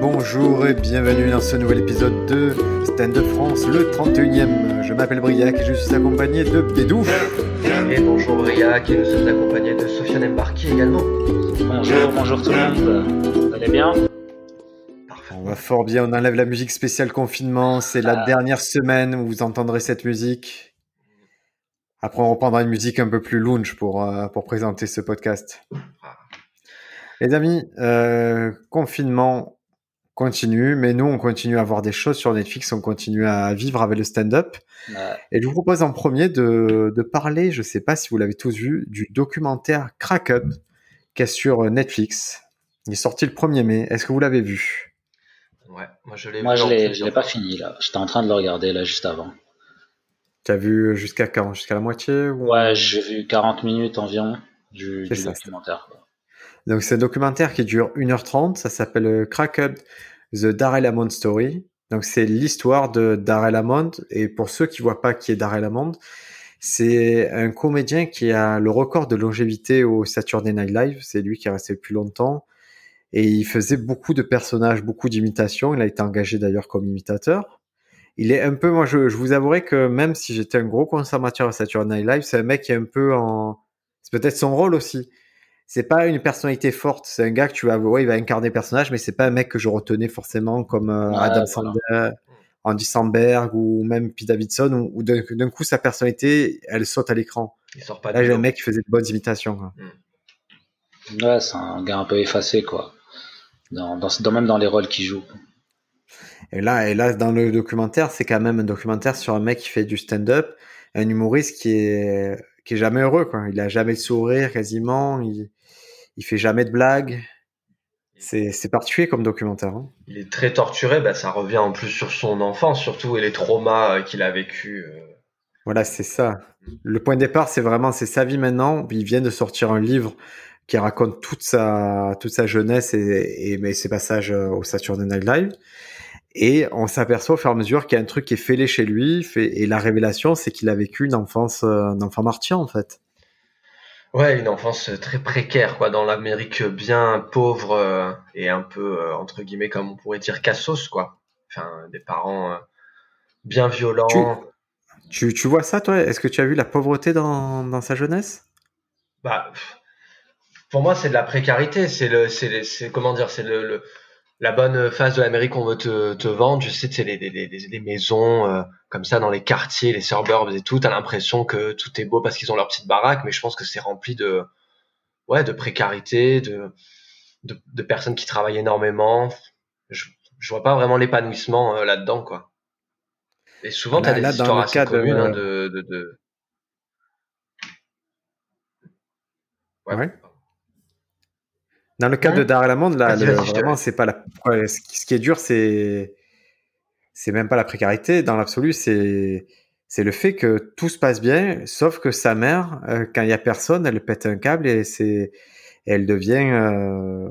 bonjour et bienvenue dans ce nouvel épisode de Stand Up France, le 31e. Je m'appelle Briac et je suis accompagné de Bédou. Et bonjour Briac et nous sommes accompagnés de Sofiane Embarki également. Bonjour, bonjour tout le monde. Vous allez bien? On va fort bien, on enlève la musique spéciale confinement, c'est la Ah. dernière semaine où vous entendrez cette musique. Après, on reprendra une musique un peu plus lounge pour, euh, pour présenter ce podcast. Les amis, euh, confinement continue, mais nous, on continue à voir des choses sur Netflix, on continue à vivre avec le stand-up. Ouais. Et je vous propose en premier de, de parler, je ne sais pas si vous l'avez tous vu, du documentaire Crack Up, qui est sur Netflix. Il est sorti le 1er mai. Est-ce que vous l'avez vu? Ouais, moi je l'ai Moi, vu je l'ai, je plusieurs l'ai pas fini là. J'étais en train de le regarder là juste avant. Tu as vu jusqu'à quand Jusqu'à la moitié ou... Ouais, j'ai vu 40 minutes environ du, C'est du ça. documentaire. quoi. Donc c'est un documentaire qui dure 1h30, ça s'appelle Crack Up, The Darrell Hammond Story. Donc c'est l'histoire de Darrell Hammond, et pour ceux qui voient pas qui est Darrell Hammond, c'est un comédien qui a le record de longévité au Saturday Night Live, c'est lui qui est resté le plus longtemps, et il faisait beaucoup de personnages, beaucoup d'imitations, il a été engagé d'ailleurs comme imitateur. Il est un peu, moi je, je vous avouerai que même si j'étais un gros consommateur au Saturday Night Live, c'est un mec qui est un peu en... C'est peut-être son rôle aussi c'est pas une personnalité forte. C'est un gars que tu vas, ouais, il va incarner le personnage, mais c'est pas un mec que je retenais forcément comme euh, Ouais, Adam. Sandler, Andy Samberg ou même Pete Davidson, où, où d'un coup sa personnalité, elle saute à l'écran. Il sort pas Là, j'ai un mec qui faisait de bonnes imitations. quoi. Ouais, c'est un gars un peu effacé quoi. Dans, dans, dans- même dans les rôles qu'il joue. Et là, et là, dans le documentaire, c'est quand même un documentaire sur un mec qui fait du stand-up, un humoriste qui est qui est jamais heureux. Quoi. Il a jamais le sourire quasiment. Il il fait jamais de blagues. C'est c'est particulier comme documentaire. hein. Il est très torturé, bah, ça revient en plus sur son enfance surtout et les traumas euh, qu'il a vécu. euh. Voilà, c'est ça. Le point de départ, c'est vraiment, c'est sa vie maintenant. Il vient de sortir un livre qui raconte toute sa, toute sa jeunesse et, et ses passages euh, au Saturday Night Live. Et on s'aperçoit au fur et à mesure qu'il y a un truc qui est fêlé chez lui. Fait, et la révélation, c'est qu'il a vécu une enfance, un enfant martyr, en fait. Ouais, une enfance très précaire quoi, dans l'Amérique bien pauvre euh, et un peu euh, entre guillemets comme on pourrait dire cassos quoi. Enfin, des parents euh, bien violents. Tu, tu vois ça, toi? Est-ce que tu as vu la pauvreté dans, dans sa jeunesse? Bah, pour moi, c'est de la précarité. C'est le, c'est, comment dire, c'est le, le- la bonne phase de l'Amérique qu'on veut te, te vendre. Je sais, c'est les, les, les, les maisons euh, comme ça dans les quartiers, les suburbs et tout. T'as l'impression que tout est beau parce qu'ils ont leur petite baraque, mais je pense que c'est rempli de, ouais, de précarité, de, de, de personnes qui travaillent énormément. Je, je vois pas vraiment l'épanouissement euh, là-dedans, quoi. Et souvent, t'as des là, histoires assez cas de- communes hein, de, de, de... Ouais. Ouais. Dans le cas de Hein Darrell Hammond, là, le- vraiment, c'est pas la. ce, qui, est dur, c'est c'est même pas la précarité. Dans l'absolu, c'est c'est le fait que tout se passe bien, sauf que sa mère, euh, quand il y a personne, elle pète un câble et c'est elle devient euh,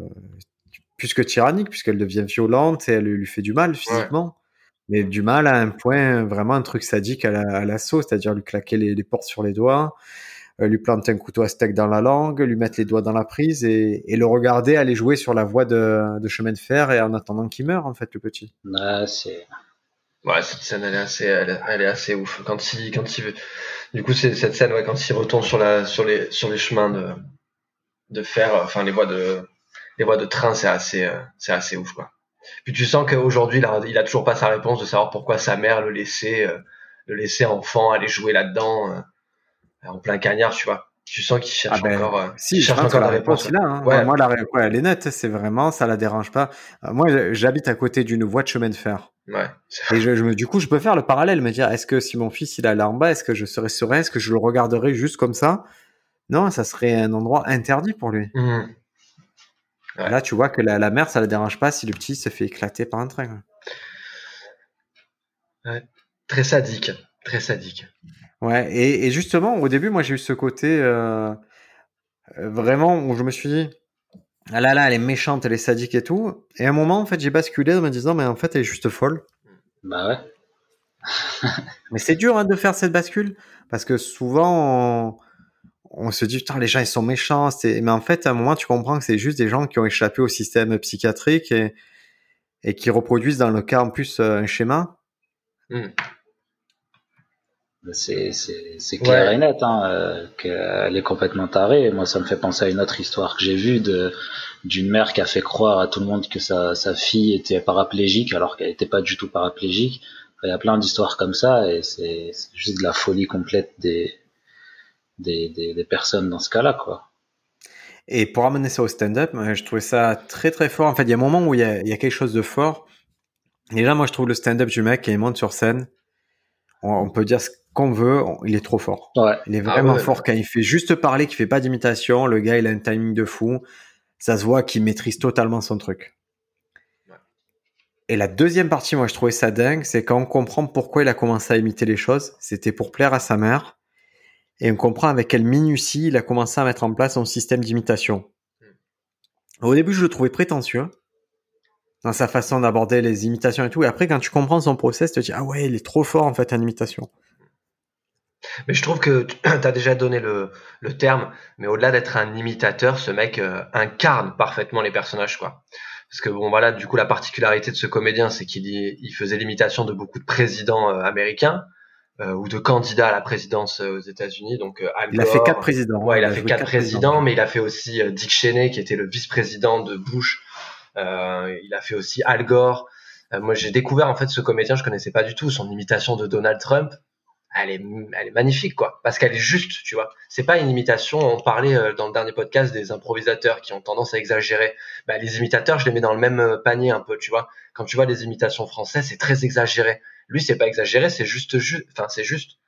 plus que tyrannique, puisqu'elle devient violente et elle lui fait du mal physiquement. Mais du mal à un point, vraiment un truc sadique à la- à l'assaut, c'est-à-dire lui claquer les, les portes sur les doigts, lui planter un couteau à steak dans la langue, lui mettre les doigts dans la prise et, et le regarder aller jouer sur la voie de, de chemin de fer et en attendant qu'il meure, en fait, le petit. Ouais, c'est. Ouais, cette scène, elle est assez, elle, est- elle est assez ouf. Quand il, quand il, du coup, c'est cette scène, ouais, quand il retourne sur la, sur les, sur les chemins de, de fer, euh, enfin les voies de, les voies de train, c'est assez, euh, c'est assez ouf, quoi. Puis tu sens qu'aujourd'hui, il a, il a toujours pas sa réponse de savoir pourquoi sa mère le laissait, euh, le laissait enfant aller jouer là-dedans, euh, en plein cagnard, tu vois. Tu sens qu'il cherche Ah ben, encore, euh, Si, il je cherche encore la réponse, a. Hein. Ouais. Moi, la réponse, elle est nette, c'est vraiment, ça la dérange pas. Euh, Moi, j'habite à côté d'une voie de chemin de fer. Ouais. Et je, je me- du coup, je peux faire le parallèle, me dire, est-ce que si mon fils il allait en bas, est-ce que je serais serein, est-ce que je le regarderais juste comme ça? Non, ça serait un endroit interdit pour lui. Ouais. Là, tu vois que la, la mère, ça la dérange pas si le petit se fait éclater par un train. quoi. Très sadique, très sadique. Ouais, et, et justement, au début, moi, j'ai eu ce côté euh, euh, vraiment où je me suis dit, ah là là, elle est méchante, elle est sadique et tout. Et à un moment, en fait, j'ai basculé en me disant, mais en fait, elle est juste folle. Bah ouais. Mais c'est dur hein, de faire cette bascule parce que souvent, on, on se dit, putain, les gens, ils sont méchants. c'est- Mais en fait, à un moment, tu comprends que c'est juste des gens qui ont échappé au système psychiatrique et, et qui reproduisent dans le cas en plus un schéma. Hmm. C'est clair et net hein, qu'elle est complètement tarée. Moi, ça me fait penser à une autre histoire que j'ai vue de d'une mère qui a fait croire à tout le monde que sa, sa fille était paraplégique alors qu'elle n'était pas du tout paraplégique. Il y a plein d'histoires comme ça et c'est juste de la folie complète des, des, des, personnes dans ce cas-là, quoi. Et pour amener ça au stand-up, je trouvais ça très très fort. En fait, il y a un moment où il y a, il y a quelque chose de fort. Et là, moi, je trouve le stand-up du mec qui monte sur scène. On, peut dire ce qu'on veut, il est trop fort. Ouais. Il est vraiment ah fort quand il fait juste parler, qu'il fait pas d'imitation. Le gars, il a un timing de fou ça se voit qu'il maîtrise totalement son truc. Et la deuxième partie, moi, je trouvais ça dingue, c'est quand on comprend pourquoi il a commencé à imiter les choses. C'était pour plaire à sa mère. Et on comprend avec quelle minutie il a commencé à mettre en place son système d'imitation. Hmm. Au début, je le trouvais prétentieux dans sa façon d'aborder les imitations et tout. Et après, quand tu comprends son process, tu te dis, ah ouais, il est trop fort en fait en imitation. Mais je trouve que tu as déjà donné le, le terme, mais au-delà d'être un imitateur, ce mec euh, incarne parfaitement les personnages, quoi. Parce que bon, voilà, du coup, la particularité de ce comédien, c'est qu'il il faisait l'imitation de beaucoup de présidents euh, américains euh, ou de candidats à la présidence aux États-Unis. Donc, Al il a fait quatre présidents. Ouais, il, a fait quatre, présidents, mais il a fait aussi Dick Cheney, qui était le vice-président de Bush. il a fait aussi Al Gore. moi, j'ai découvert en fait ce comédien, je connaissais pas du tout son imitation de Donald Trump elle est, elle est magnifique, quoi. Parce qu'elle est juste, tu vois. C'est pas une imitation. On parlait euh, dans le dernier podcast des improvisateurs qui ont tendance à exagérer. Bah, les imitateurs, je les mets dans le même euh, panier un peu, tu vois. Quand tu vois les imitations françaises, c'est très exagéré. Lui, c'est pas exagéré, c'est juste, juste, enfin, c'est juste.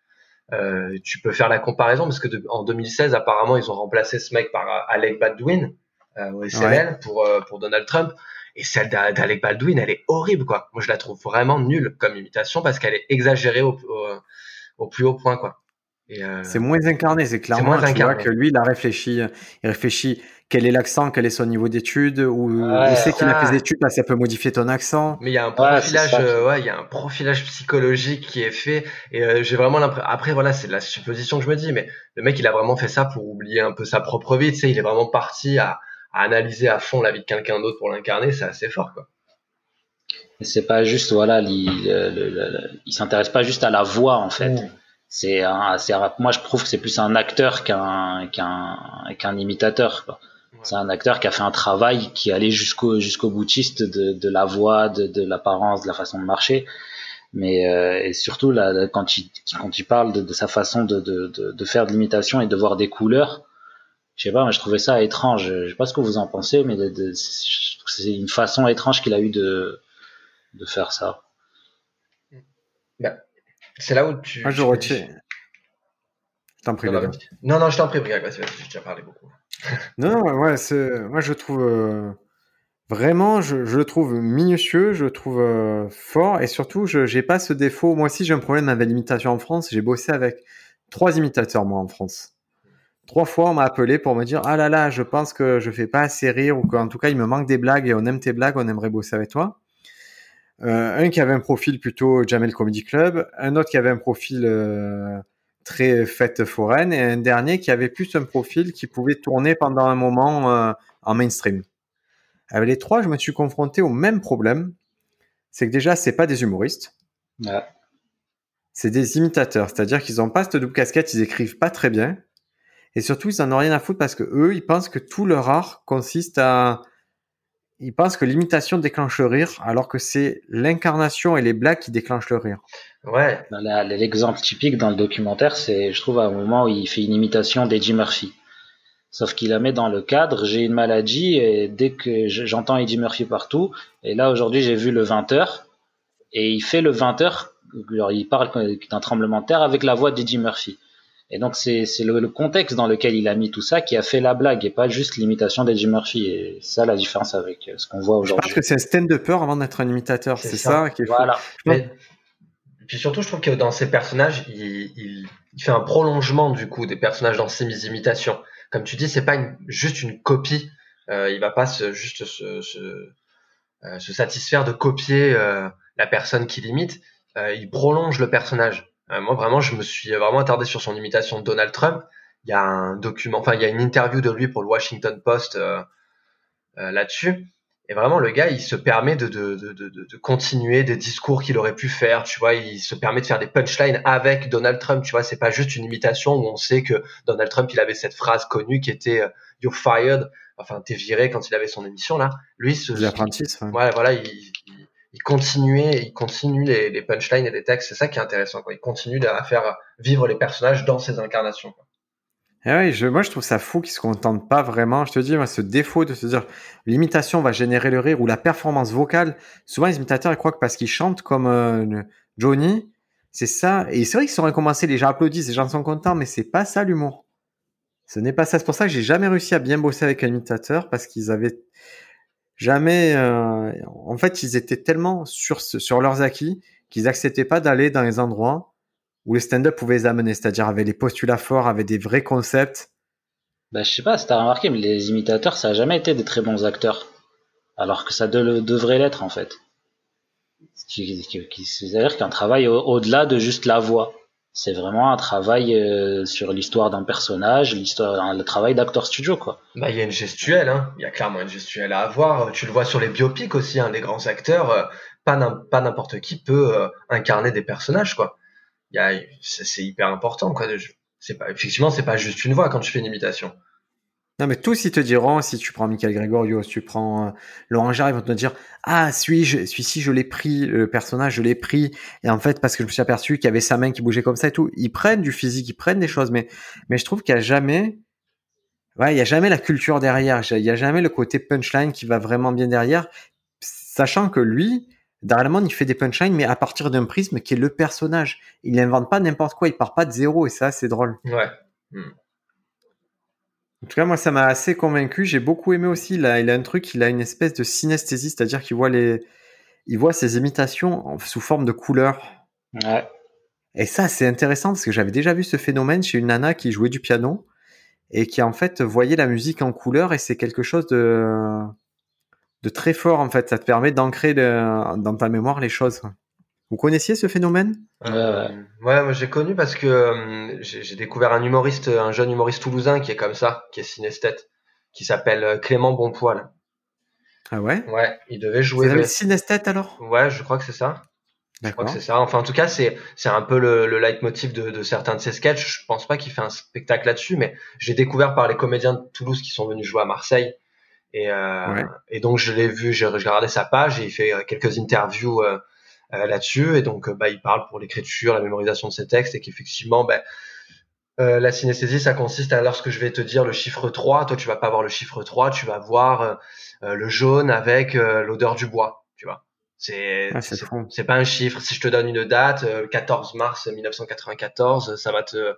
Euh, tu peux faire la comparaison parce que en 2016, apparemment, ils ont remplacé ce mec par euh, Alec Baldwin euh, au SNL pour pour Donald Trump. Et celle d'Alec Baldwin, elle est horrible, quoi. Moi, je la trouve vraiment nulle comme imitation parce qu'elle est exagérée au, au au plus haut point, quoi. Euh, c'est moins incarné, c'est clairement moins tu vois que lui, il a réfléchi, il réfléchit quel est l'accent, quel est son niveau d'études, ou il sait qu'il a fait des études, ça peut modifier ton accent. Mais il y a un profilage, euh, ouais, il y a un profilage psychologique qui est fait, et euh, j'ai vraiment l'impression. Après, voilà, c'est la supposition que je me dis, mais le mec, il a vraiment fait ça pour oublier un peu sa propre vie. Tu sais, il est vraiment parti à, à analyser à fond la vie de quelqu'un d'autre pour l'incarner. C'est assez fort, quoi c'est pas juste voilà il, il s'intéresse pas juste à la voix en fait. C'est moi je trouve que c'est plus un acteur qu'un qu'un qu'un imitateur c'est un acteur qui a fait un travail qui allait jusqu'au jusqu'au boutiste de, de la voix de, de l'apparence de la façon de marcher. Mais euh, et surtout là, quand il quand il parle de, de sa façon de, de, de, faire de l'imitation et de voir des couleurs je sais pas mais je trouvais ça étrange. Je sais pas ce que vous en pensez mais c'est une façon étrange qu'il a eu de de faire ça. Bah, c'est là où tu. Moi, je retiens. Je t'en prie, Non, non, je t'en prie, Briac, vas-y, j'ai déjà parlé beaucoup. non, ouais, moi, je trouve. Euh, vraiment, je, le trouve minutieux, je le trouve euh, fort, et surtout, je n'ai pas ce défaut. Moi aussi, j'ai un problème avec l'imitation en France. J'ai bossé avec trois imitateurs, moi, en France. Trois fois, on m'a appelé pour me dire Ah là là, je pense que je fais pas assez rire, ou qu'en tout cas, il me manque des blagues, et on aime tes blagues, on aimerait bosser avec toi. Euh, un qui avait un profil plutôt Jamel Comedy Club, un autre qui avait un profil euh, très fête foraine, et un dernier qui avait plus un profil qui pouvait tourner pendant un moment euh, en mainstream. Avec les trois, je me suis confronté au même problème. C'est que déjà, c'est pas des humoristes. C'est des imitateurs. C'est-à-dire qu'ils n'ont pas cette double casquette, ils écrivent pas très bien. Et surtout, ils en ont rien à foutre parce que eux, ils pensent que tout leur art consiste à ils pensent que l'imitation déclenche le rire, alors que c'est l'incarnation et les blagues qui déclenchent le rire. Ouais. L'exemple typique dans le documentaire, c'est, je trouve, à un moment où il fait une imitation d'Eddie Murphy. Sauf qu'il la met dans le cadre, j'ai une maladie et dès que j'entends Eddie Murphy partout, et là aujourd'hui j'ai vu le 20h, et il fait le 20h, alors il parle d'un tremblement de terre avec la voix d'Eddie Murphy. Et donc c'est le, le, contexte dans lequel il a mis tout ça qui a fait la blague et pas juste l'imitation d'Eddie Murphy. Et ça la différence avec euh, ce qu'on voit aujourd'hui. Je pense que c'est un stand de peur avant d'être un imitateur. C'est ça. qui est Voilà. Mais, puis surtout, je trouve que dans ses personnages, il, il, il, fait un prolongement du coup des personnages dans ses imitations. Comme tu dis, c'est pas une, juste une copie. Euh, il va pas se, juste se, se, euh, se, satisfaire de copier euh, la personne qu'il imite. Euh, il prolonge le personnage. Euh, moi, vraiment, je me suis vraiment attardé sur son imitation de Donald Trump. Il y a un document, enfin, il y a une interview de lui pour le Washington Post euh, euh, là-dessus. Et vraiment, le gars, il se permet de, de, de, de, de continuer des discours qu'il aurait pu faire, tu vois, il se permet de faire des punchlines avec Donald Trump, tu vois, c'est pas juste une imitation où on sait que Donald Trump, il avait cette phrase connue qui était euh, You're fired, enfin, t'es viré quand il avait son émission là. Lui, ce, ouais. voilà, il, il, continuait, il continue les, punchlines et les textes, c'est ça qui est intéressant, quoi. Il continue à faire vivre les personnages dans ses incarnations. Quoi. Eh oui, je, moi je trouve ça fou qu'ils se contentent pas vraiment. Je te dis, ce défaut de se dire l'imitation va générer le rire ou la performance vocale. Souvent, les imitateurs ils croient que parce qu'ils chantent comme euh, Johnny, c'est ça. Et c'est vrai qu'ils sont commencé, les gens applaudissent, les gens sont contents, mais c'est pas ça l'humour. Ce n'est pas ça. C'est pour ça que j'ai jamais réussi à bien bosser avec un imitateur parce qu'ils avaient jamais. Euh, en fait, ils étaient tellement sur, leurs acquis qu'ils acceptaient pas d'aller dans les endroits où le stand-up pouvait les amener, c'est-à-dire avec les postulats forts, avec des vrais concepts. Bah, je sais pas si t'as remarqué, mais les imitateurs, ça a jamais été des très bons acteurs. Alors que ça devrait l'être, en fait. C'est-à-dire qu'un travail au-delà de juste la voix. C'est vraiment un travail euh, sur l'histoire d'un personnage, l'histoire, le travail d'acteur studio, quoi. Bah, il y a une gestuelle, hein. Il y a clairement une gestuelle à avoir. Tu le vois sur les biopics aussi, hein. Les grands acteurs, euh, pas n'importe qui peut euh, incarner des personnages, quoi c'est hyper important quoi c'est pas effectivement c'est pas juste une voix quand tu fais une imitation non mais tous ils te diront si tu prends Michael Gregorio si tu prends euh, Laurent Jarre ils vont te dire ah celui celui-ci je l'ai pris le personnage je l'ai pris et en fait parce que je me suis aperçu qu'il y avait sa main qui bougeait comme ça et tout ils prennent du physique ils prennent des choses mais mais je trouve qu'il y a jamais ouais il a jamais la culture derrière il y a jamais le côté punchline qui va vraiment bien derrière sachant que lui Darrell il fait des punchlines, mais à partir d'un prisme qui est le personnage. Il n'invente pas n'importe quoi, il part pas de zéro, et ça, c'est drôle. Ouais. Hmm. En tout cas, moi, ça m'a assez convaincu. J'ai beaucoup aimé aussi. Il a un truc, il a une espèce de synesthésie, c'est-à-dire qu'il voit les, il voit ses imitations sous forme de couleurs. Ouais. Et ça, c'est intéressant parce que j'avais déjà vu ce phénomène chez une nana qui jouait du piano et qui en fait voyait la musique en couleurs et c'est quelque chose de de très fort en fait. Ça te permet d'ancrer dans ta mémoire les choses. Vous connaissiez ce phénomène? Euh, Ouais, moi j'ai connu parce que euh, j'ai découvert un humoriste, un jeune humoriste toulousain qui est comme ça, qui est synesthète, qui s'appelle euh, Clément Bonpoil. Ah ouais? Ouais, il devait jouer. Vous avez synesthète alors? Ouais, je crois que c'est ça. Je crois que c'est ça. Enfin, en tout cas, c'est c'est un peu le, le leitmotiv de, de certains de ses sketchs. Je pense pas qu'il fait un spectacle là-dessus, mais j'ai découvert par les comédiens de Toulouse qui sont venus jouer à Marseille et, euh, et donc je l'ai vu, j'ai regardé sa page et il fait quelques interviews euh, là-dessus. Et donc bah, il parle pour l'écriture, la mémorisation de ses textes et qu'effectivement, bah, euh, la synesthésie, ça consiste à lorsque je vais te dire le chiffre 3, toi tu vas pas voir le chiffre 3, tu vas voir le jaune avec l'odeur du bois, tu vois. C'est ah, c'est pas un chiffre. Si je te donne une date, 14 mars 1994, ça va te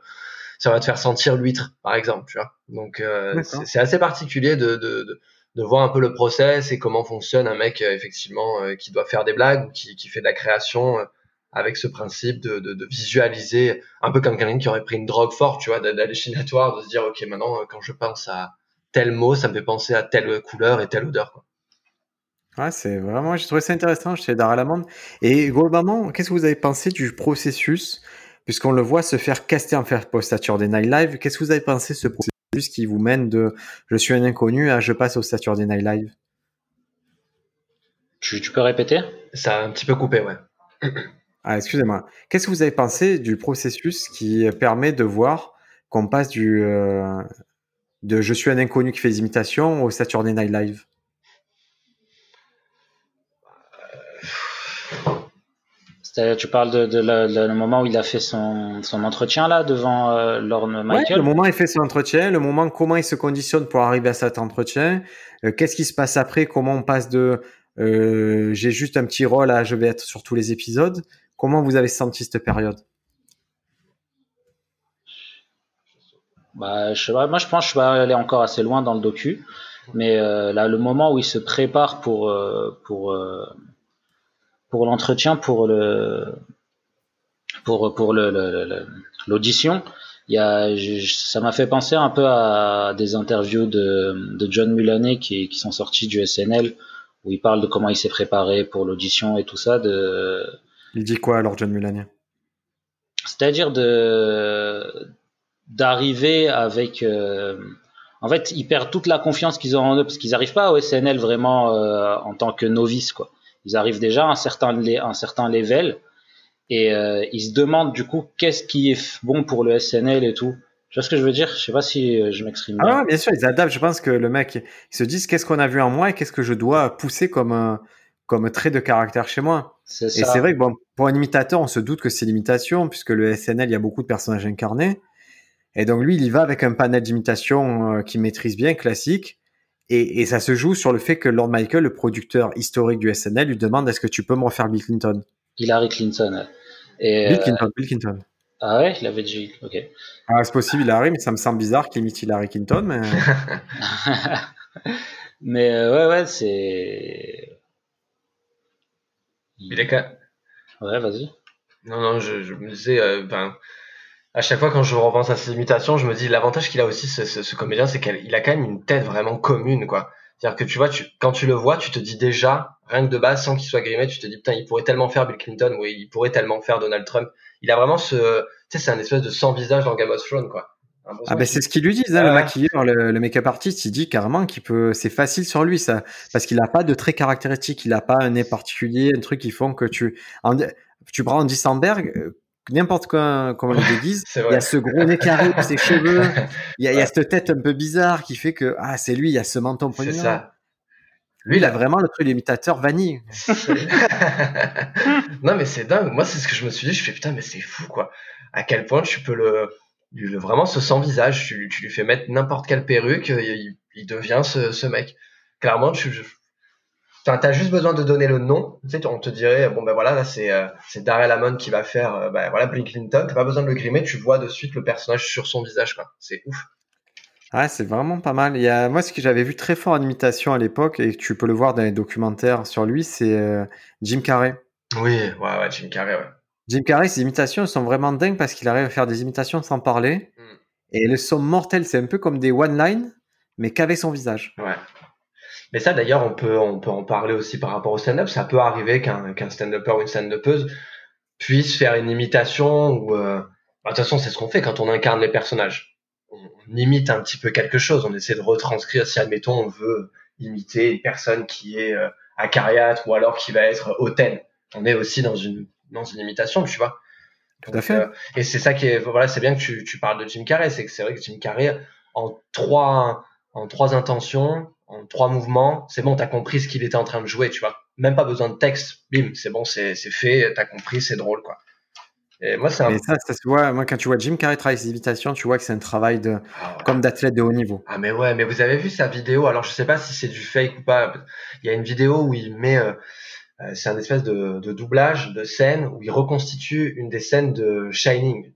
ça va te faire sentir l'huître, par exemple, tu vois. Donc c'est assez particulier de, de, de de voir un peu le process et comment fonctionne un mec euh, effectivement euh, qui doit faire des blagues ou qui, qui fait de la création euh, avec ce principe de, de, visualiser un peu comme quelqu'un qui aurait pris une drogue forte, tu vois, d'hallucinatoire, de se dire ok maintenant quand je pense à tel mot, ça me fait penser à telle couleur et telle odeur. Quoi. Ah, c'est vraiment, j'ai trouvé ça intéressant chez Dara Lamande. Et globalement, qu'est-ce que vous avez pensé du processus, puisqu'on le voit se faire caster en faire postature des Night Live, qu'est-ce que vous avez pensé de ce processus? Qui vous mène de je suis un inconnu à je passe au Saturday Night Live tu, peux répéter? Ça a un petit peu coupé, ouais. ah, excusez-moi. Qu'est-ce que vous avez pensé du processus qui permet de voir qu'on passe du euh, de je suis un inconnu qui fait des imitations au Saturday Night Live? Tu parles de, le moment où il a fait son, entretien là devant euh, Lorne Michael? le moment où il fait son entretien, le moment comment il se conditionne pour arriver à cet entretien, euh, qu'est-ce qui se passe après, comment on passe de euh, j'ai juste un petit rôle à je vais être sur tous les épisodes. Comment vous avez senti cette période? Bah, je, moi je pense que je vais aller encore assez loin dans le docu, mais là le moment où il se prépare pour pour pour l'entretien, pour le pour pour le l'audition, il y a, ça m'a fait penser un peu à des interviews de, de John Mulaney qui, qui sont sortis du SNL où il parle de comment il s'est préparé pour l'audition et tout ça. De... Il dit quoi alors John Mulaney? C'est-à-dire de d'arriver avec euh, en fait, ils perdent toute la confiance qu'ils ont en eux parce qu'ils n'arrivent pas au SNL vraiment euh, en tant que novices, quoi. Ils arrivent déjà à un certain, un certain level et euh, ils se demandent du coup qu'est-ce qui est bon pour le SNL et tout. Tu vois ce que je veux dire? Je sais pas si euh, je m'exprime bien. Ah bien sûr, ils adaptent. Je pense que le mec, ils se disent qu'est-ce qu'on a vu en moi et qu'est-ce que je dois pousser comme comme trait de caractère chez moi? Et c'est vrai que bon, pour un imitateur, on se doute que c'est l'imitation puisque le SNL, il y a beaucoup de personnages incarnés. Et donc lui, il y va avec un panel d'imitation euh, qu'il maîtrise bien, classique. Et, et, ça se joue sur le fait que Lord Michael, le producteur historique du SNL, lui demande est-ce que tu peux me refaire Bill Clinton? Hillary Clinton. Et Bill euh, Clinton, Bill Clinton. Ah ouais, il avait dit, ok. Ah, c'est possible, Hillary, mais ça me semble bizarre qu'il imite Hillary Clinton. Mais, mais euh, ouais, ouais, c'est. Il est Ouais, vas-y. Non, non, je, je me disais, euh, ben, à chaque fois quand je repense à ses imitations, je me dis l'avantage qu'il a aussi ce, ce, comédien, c'est qu'il a quand même une tête vraiment commune, quoi. C'est-à-dire que tu vois, tu, quand tu le vois, tu te dis déjà, rien que de base, sans qu'il soit grimé, tu te dis putain, il pourrait tellement faire Bill Clinton ou il pourrait tellement faire Donald Trump. Il a vraiment ce, tu sais, c'est un espèce de sans visage dans Game of Thrones, quoi. Ah ben c'est ce qu'ils lui disent, hein, le maquilleur, le, le make-up artiste, il dit carrément qu'il peut, c'est facile sur lui ça, parce qu'il a pas de traits caractéristiques, il a pas un nez particulier, un truc qui font que tu, tu prends Andy Samberg, euh, n'importe quoi, comment on le déguise, il y a ce gros nez carré ses cheveux, il y, a, il y a cette tête un peu bizarre qui fait que, ah, c'est lui, il y a ce menton poignant. ça. Lui, il a vraiment le truc d'imitateur vanille. non, mais c'est dingue. Moi, c'est ce que je me suis dit. Je fais putain, mais c'est fou, quoi. À quel point tu peux le, vraiment ce sans visage. Tu, tu lui fais mettre n'importe quelle perruque, il, il devient ce, ce, mec. Clairement, tu, Enfin, t'as juste besoin de donner le nom. Tu sais, on te dirait, bon ben voilà, là c'est euh, c'est Darrell Hammond qui va faire, euh, ben voilà, Bill Clinton. T'as pas besoin de le grimer, tu vois de suite le personnage sur son visage, quoi. C'est ouf. Ouais, c'est vraiment pas mal. Il y a, moi, ce que j'avais vu très fort en imitation à l'époque, et tu peux le voir dans les documentaires sur lui, c'est euh, Jim Carrey. Oui, ouais, ouais, Jim Carrey, ouais. Jim Carrey, ses imitations sont vraiment dingues parce qu'il arrive à faire des imitations sans parler. Mm. Et elles sont mortelles. C'est un peu comme des one-line, mais qu'avec son visage. Ouais. Mais ça, d'ailleurs, on peut, on peut en parler aussi par rapport au stand-up. Ça peut arriver qu'un qu'un stand-upper ou une stand-upeuse puisse faire une imitation ou, euh... bah, de toute façon, c'est ce qu'on fait quand on incarne les personnages. On, imite un petit peu quelque chose. On essaie de retranscrire si, admettons, on veut imiter une personne qui est euh, acariâtre ou alors qui va être hautaine. On est aussi dans une, dans une imitation, tu vois. Tout à fait. Euh, et c'est ça qui est, voilà, c'est bien que tu, tu parles de Jim Carrey. C'est que c'est vrai que Jim Carrey, en trois, en trois intentions, en trois mouvements, c'est bon, t'as compris ce qu'il était en train de jouer, tu vois. Même pas besoin de texte, bim, c'est bon, c'est fait, t'as compris, c'est drôle, quoi. Et moi, c'est un... ça, ça se voit, moi, quand tu vois Jim Carrey travailler ses imitations, tu vois que c'est un travail de, ah, comme d'athlète de haut niveau. Ah, mais ouais, mais vous avez vu sa vidéo, alors je sais pas si c'est du fake ou pas, il y a une vidéo où il met, euh, euh, c'est un espèce de, de doublage de scène où il reconstitue une des scènes de Shining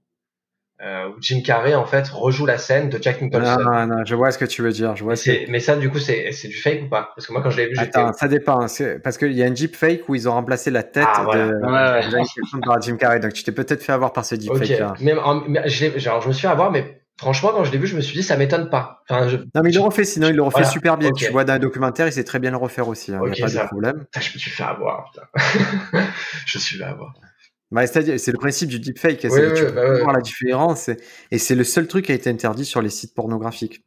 euh, où Jim Carrey en fait rejoue la scène de Jack Nicholson. Non, non, je vois ce que tu veux dire. Je vois. Mais ça, du coup, c'est c'est du fake ou pas? Parce que moi, quand je l'ai vu, Attends, ça dépend. Parce qu'il y a un Jeep fake où ils ont remplacé la tête ah, de, ouais, par Jim Carrey. Donc, tu t'es peut-être fait avoir par ce Jeep fake. Là. Même, je, genre, je me suis fait avoir, mais franchement, quand je l'ai vu, je me suis dit, ça m'étonne pas. Enfin, je, non, mais il le refait, sinon il le refait super bien. Tu vois dans un documentaire, il sait très bien le refaire aussi. Hein, il n'y a pas de problème. je me suis fait avoir. Putain. je suis fait avoir. Bah, c'est le principe du deepfake, c'est que tu peux bah voir la différence et, c'est le seul truc qui a été interdit sur les sites pornographiques.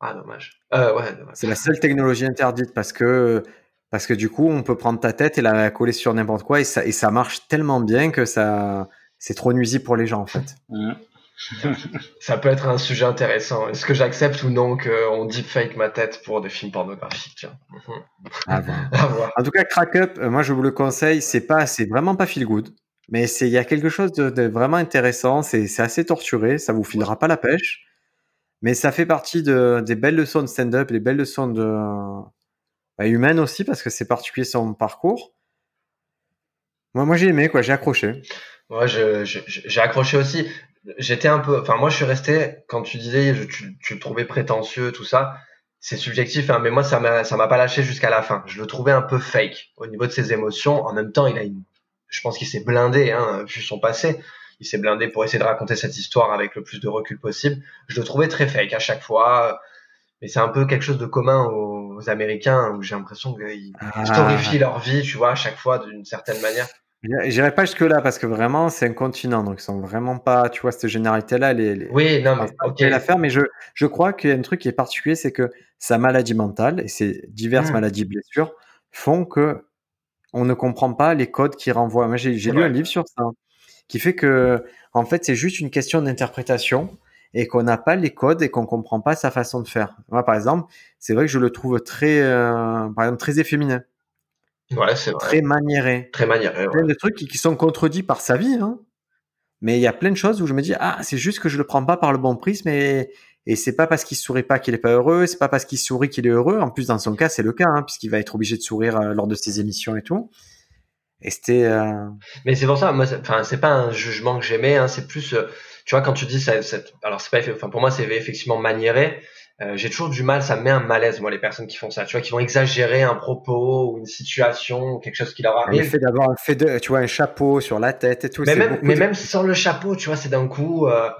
Ah dommage. Euh, ouais, c'est la seule technologie interdite parce que parce que du coup on peut prendre ta tête et la coller sur n'importe quoi et ça et ça marche tellement bien que ça c'est trop nuisible pour les gens en fait. ça peut être un sujet intéressant. Est-ce que j'accepte ou non qu'on deepfake ma tête pour des films pornographiques à voir. En tout cas, Crack Up, euh, moi je vous le conseille, c'est pas, c'est vraiment pas feel good. Mais il y a quelque chose de, vraiment intéressant. C'est, assez torturé. Ça vous filera pas la pêche. Mais ça fait partie de, des belles leçons de stand-up, des belles leçons de, bah, humaines aussi, parce que c'est particulier son parcours. Moi, moi j'ai aimé, quoi. J'ai accroché. Moi, j'ai accroché aussi. J'étais un peu, enfin, moi, je suis resté, quand tu disais, tu, tu le trouvais prétentieux, tout ça. C'est subjectif, hein, mais moi, ça m'a, ça m'a pas lâché jusqu'à la fin. Je le trouvais un peu fake au niveau de ses émotions. En même temps, il a une je pense qu'il s'est blindé, hein, vu son passé. Il s'est blindé pour essayer de raconter cette histoire avec le plus de recul possible. Je le trouvais très fake à chaque fois. Mais c'est un peu quelque chose de commun aux, Américains où j'ai l'impression qu'ils ah. storifient leur vie, tu vois, à chaque fois d'une certaine manière. J'irai pas jusque là parce que vraiment c'est un continent donc ils sont vraiment pas tu vois cette généralité là les, les oui non mais ok l'affaire mais je je crois qu'il y a un truc qui est particulier c'est que sa maladie mentale et ses diverses mmh. maladies blessures font que on ne comprend pas les codes qui renvoient moi j'ai lu un livre sur ça qui fait que en fait c'est juste une question d'interprétation et qu'on n'a pas les codes et qu'on comprend pas sa façon de faire moi par exemple c'est vrai que je le trouve très euh, par exemple très efféminé Ouais, c'est vrai. Très maniéré. Très maniéré. Ouais. Plein de trucs qui, sont contredits par sa vie. Hein. Mais il y a plein de choses où je me dis ah c'est juste que je le prends pas par le bon prisme et et c'est pas parce qu'il sourit pas qu'il est pas heureux, c'est pas parce qu'il sourit qu'il est heureux. En plus dans son cas c'est le cas hein, puisqu'il va être obligé de sourire euh, lors de ses émissions et tout. Et c'était. Euh... Mais c'est pour ça moi enfin c'est pas un jugement que j'aimais hein, c'est plus euh, tu vois quand tu dis ça, alors c'est pas enfin pour moi c'est effectivement maniéré j'ai toujours du mal, ça me met un malaise, moi, les personnes qui font ça, tu vois, qui vont exagérer un propos ou une situation ou quelque chose qui leur arrive. Le fait d'avoir un fait de, tu vois, un chapeau sur la tête et tout. Mais même, mais même sans le chapeau, tu vois, c'est d'un coup, euh,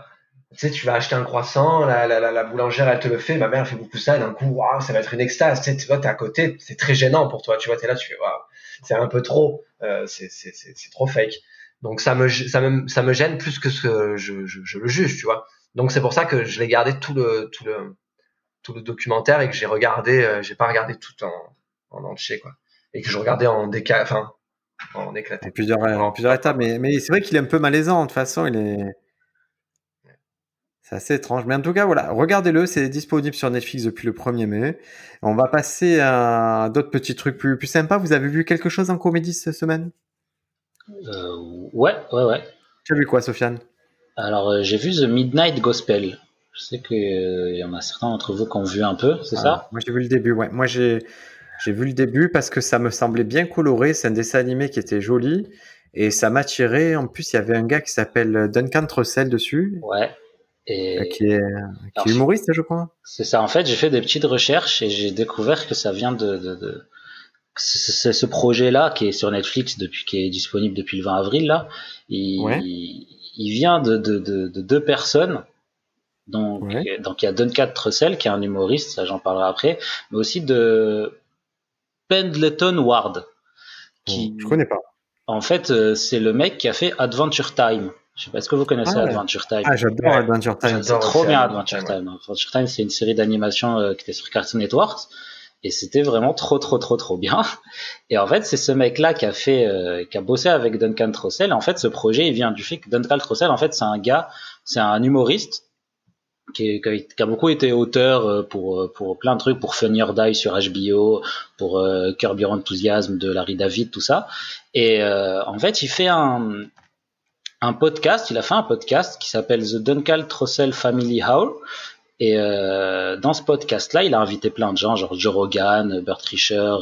tu sais, tu vas acheter un croissant, la, la, la, boulangère, elle te le fait, ma mère, fait beaucoup ça, et d'un coup, waouh, ça va être une extase, tu sais, tu vois, t'es à côté, c'est très gênant pour toi, tu vois, t'es là, tu fais, waouh, c'est un peu trop, euh, c'est, c'est, c'est, trop fake. Donc ça me, ça me, ça me gêne plus que ce que je, je, je le juge, tu vois. Donc c'est pour ça que je l'ai gardé tout le, tout le, tout le documentaire et que j'ai regardé, euh, j'ai pas regardé tout en, en entier, quoi. Et que je regardais en déca, enfin, en éclaté. En plusieurs, en plusieurs étapes, mais, mais c'est vrai qu'il est un peu malaisant, de toute façon, il est. C'est assez étrange. Mais en tout cas, voilà, regardez-le, c'est disponible sur Netflix depuis le 1er mai. On va passer à d'autres petits trucs plus, plus sympas. Vous avez vu quelque chose en comédie cette semaine? Euh, Ouais, ouais, ouais. Tu as vu quoi, Sofiane? Alors, euh, j'ai vu The Midnight Gospel. Je sais qu'il euh, y en a certains d'entre vous qui ont vu un peu, c'est ça? Moi j'ai vu le début, ouais. Moi j'ai j'ai vu le début parce que ça me semblait bien coloré. C'est un dessin animé qui était joli et ça m'a tiré. En plus, il y avait un gars qui s'appelle Duncan Trussell dessus. Ouais. Et... Euh, qui, est, qui est humoriste, je crois. C'est ça. En fait, j'ai fait des petites recherches et j'ai découvert que ça vient de, de, de... C'est ce projet-là qui est sur Netflix depuis, qui est disponible depuis le 20 avril là. Il, il, il vient de, de, de, de deux personnes donc, donc il y a Duncan Trussell qui est un humoriste, ça j'en parlerai après, mais aussi de Pendleton Ward. Qui, je connais pas. En fait, euh, c'est le mec qui a fait Adventure Time. Je sais pas, est-ce que vous connaissez ah Adventure Time? Ah, j'adore Adventure Time. C'est trop bien Adventure Time. Adventure Time, c'est une série d'animation euh, qui était sur Cartoon Network. Et c'était vraiment trop, trop, trop, trop bien. Et en fait, c'est ce mec-là qui a fait, euh, qui a bossé avec Duncan Trussell. En fait, ce projet, il vient du fait que Duncan Trussell, en fait, c'est un gars, c'est un humoriste qui, qui, a beaucoup été auteur euh, pour euh, pour plein de trucs pour Funny or Die sur HBO pour euh, Curb Your Enthusiasm de Larry David tout ça et euh, en fait il fait un un podcast il a fait un podcast qui s'appelle The Duncan Trussell Family Howl et euh, dans ce podcast-là, il a invité plein de gens, genre Joe Rogan, Bert Rischer,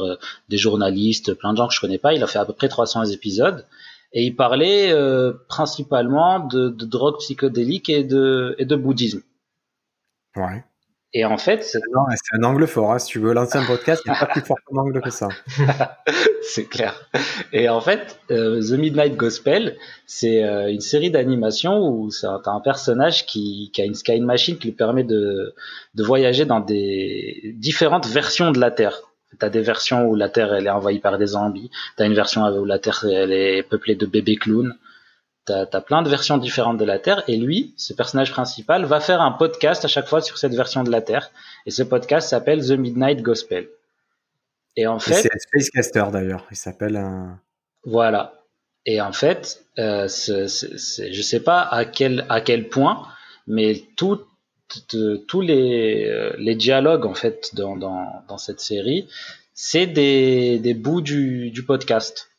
des journalistes, plein de gens que je connais pas. Il a fait à peu près 300 épisodes et il parlait principalement de, de drogue psychodélique et de, et de bouddhisme. Ouais. Et en fait, c'est un angle fort. Hein. Si tu veux lancer un podcast, il n'y a pas plus fort comme angle que ça. c'est clair. Et en fait, euh, The Midnight Gospel, c'est euh, une série d'animation où tu as un personnage qui, qui, a une sky machine qui lui permet de, de voyager dans des différentes versions de la Terre. Tu as des versions où la Terre elle est envahie par des zombies. Tu as une version où la Terre elle est peuplée de bébés clowns t'as as plein de versions différentes de la Terre et lui, ce personnage principal, va faire un podcast à chaque fois sur cette version de la Terre et ce podcast s'appelle The Midnight Gospel. Et en fait, c'est Spacecaster d'ailleurs, il s'appelle un. Voilà. Et en fait, euh, je sais pas à quel à quel point, mais tout, tous les, euh, les dialogues en fait dans, dans, dans cette série, c'est des, des bouts du, du podcast.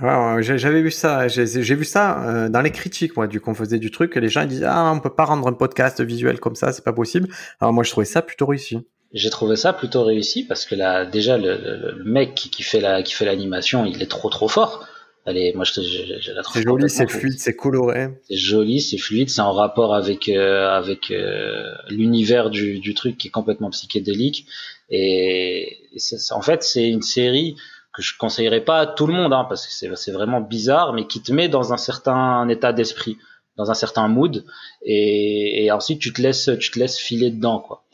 Ouais, j'avais vu ça, j'ai vu ça euh, dans les critiques, moi, du qu'on faisait du truc, les gens disaient ah on peut pas rendre un podcast visuel comme ça, c'est pas possible. Alors moi je trouvais ça plutôt réussi. J'ai trouvé ça plutôt réussi parce que là déjà le, le, mec qui, fait la qui fait l'animation, il est trop trop fort. Allez, moi je, je, la trouve. C'est joli, c'est fluide, c'est coloré. C'est joli, c'est fluide, c'est en rapport avec euh, avec euh, l'univers du, du truc qui est complètement psychédélique et, et en fait c'est une série que je conseillerais pas à tout le monde, hein, parce que c'est vraiment bizarre, mais qui te met dans un certain état d'esprit, dans un certain mood, et, ensuite tu te laisses, tu te laisses filer dedans, quoi.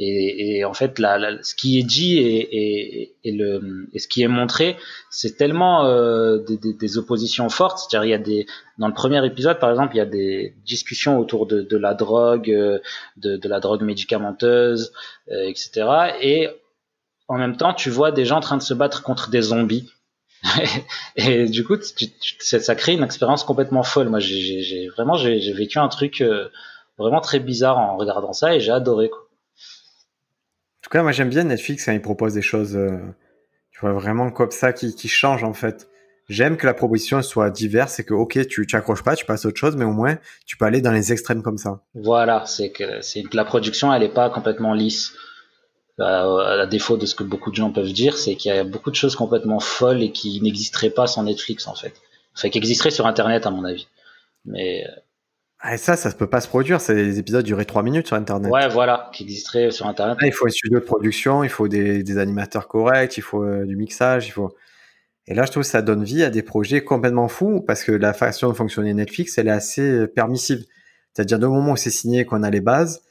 Et, en fait, la, ce qui est dit et, le, et ce qui est montré, c'est tellement euh, des, oppositions fortes. C'est-à-dire, il y a des dans le premier épisode, par exemple, il y a des discussions autour de, la drogue, euh, de, la drogue médicamenteuse, euh, etc. Et en même temps, tu vois des gens en train de se battre contre des zombies. et du coup, ça crée une expérience complètement folle. Moi, j'ai vraiment j'ai vécu un truc euh, vraiment très bizarre en regardant ça et j'ai adoré. Quoi. En tout cas, moi j'aime bien Netflix quand ils proposent des choses, euh, tu vois, vraiment comme ça qui, qui changent en fait. J'aime que la proposition soit diverse et que ok, tu t'accroches pas, tu passes à autre chose, mais au moins tu peux aller dans les extrêmes comme ça. Voilà, c'est que la production, elle est pas complètement lisse. Euh, à défaut de ce que beaucoup de gens peuvent dire, c'est qu'il y a beaucoup de choses complètement folles et qui n'existeraient pas sans Netflix en fait. Enfin, qui existeraient sur Internet à mon avis. Mais euh, ah, ça, ça ne peut pas se produire. C'est des épisodes durés 3 minutes sur Internet. Ouais, voilà, qui existeraient sur Internet. Ah, il faut un studio de production, il faut des, des animateurs corrects, il faut euh, du mixage, il faut. Et là, je trouve que ça donne vie à des projets complètement fous parce que la façon de fonctionner Netflix, elle est assez permissive. C'est-à-dire, du moment où c'est signé, qu'on a les bases,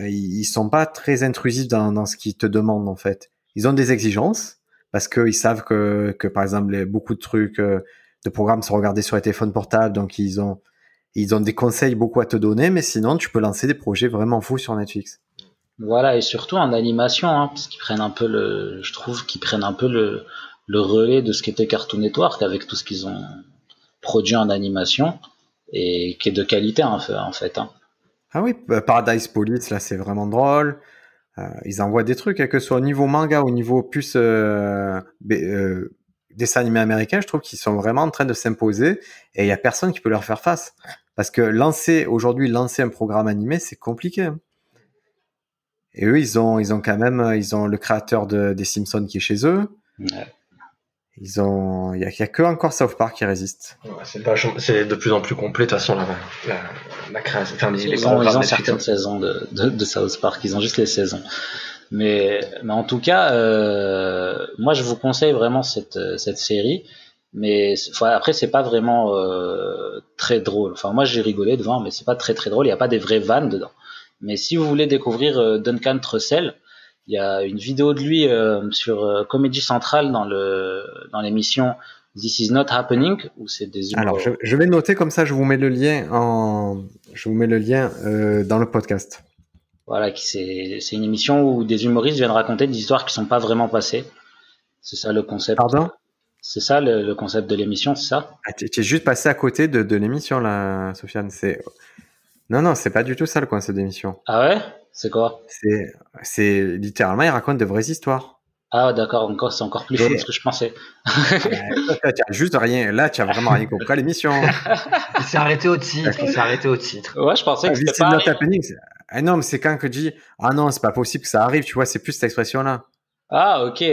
ils sont pas très intrusifs dans, dans ce qu'ils te demandent en fait. Ils ont des exigences parce qu'ils savent que, que par exemple beaucoup de trucs euh, de programmes sont regardés sur les téléphones portables, donc ils ont ils ont des conseils beaucoup à te donner, mais sinon tu peux lancer des projets vraiment fous sur Netflix. Voilà et surtout en animation, hein, parce qu'ils prennent un peu le, je trouve qu'ils prennent un peu le, le relais de ce qu'était Cartoon Network avec tout ce qu'ils ont produit en animation et qui est de qualité en fait. Hein. Ah oui, bah, Paradise Police, là, c'est vraiment drôle. Euh, ils envoient des trucs, hein, que ce soit au niveau manga au niveau plus euh, euh, dessin animé américain, je trouve qu'ils sont vraiment en train de s'imposer et il y a personne qui peut leur faire face. Parce que lancer, aujourd'hui, lancer un programme animé, c'est compliqué. Hein. Et eux, ils ont, quand même, ils ont le créateur de, des Simpsons qui est chez eux. Ils ont, il y a, que encore South Park qui résiste. c'est de plus en plus complet de toute façon la, la, la création. Enfin, les, ils, ont, ils ont certaines saisons de, de, de, South Park, ils ont juste les saisons. Mais, mais en tout cas, euh, moi je vous conseille vraiment cette, cette série. Mais enfin, après c'est pas vraiment euh, très drôle. Enfin moi j'ai rigolé devant, mais c'est pas très très drôle. Il y a pas des vraies vannes dedans. Mais si vous voulez découvrir euh, Duncan Trussell, il y a une vidéo de lui euh, sur euh, Comédie Centrale dans le dans l'émission This is not happening où c'est des Alors je, je, vais noter comme ça, je vous mets le lien en je vous mets le lien euh, dans le podcast. Voilà, c'est c'est une émission où des humoristes viennent raconter des histoires qui sont pas vraiment passées. C'est ça le concept. Pardon? C'est ça le, le, concept de l'émission, c'est ça? Ah, Tu es juste passé à côté de, de l'émission là, Sofiane. C'est non non, c'est pas du tout ça le concept d'émission. Ah ouais? C'est quoi? C'est, c'est littéralement, il raconte de vraies histoires. Ah d'accord, encore c'est encore plus fou que ce que je pensais. as juste rien. Là, tu as vraiment rien compris à l'émission. il s'est arrêté au titre. Il s'est arrêté au titre. Ouais, je pensais que c'était pas. Happening, ah non, mais c'est quand que dis ah non, c'est pas possible que ça arrive. Tu vois, c'est plus cette expression-là. Ah ok,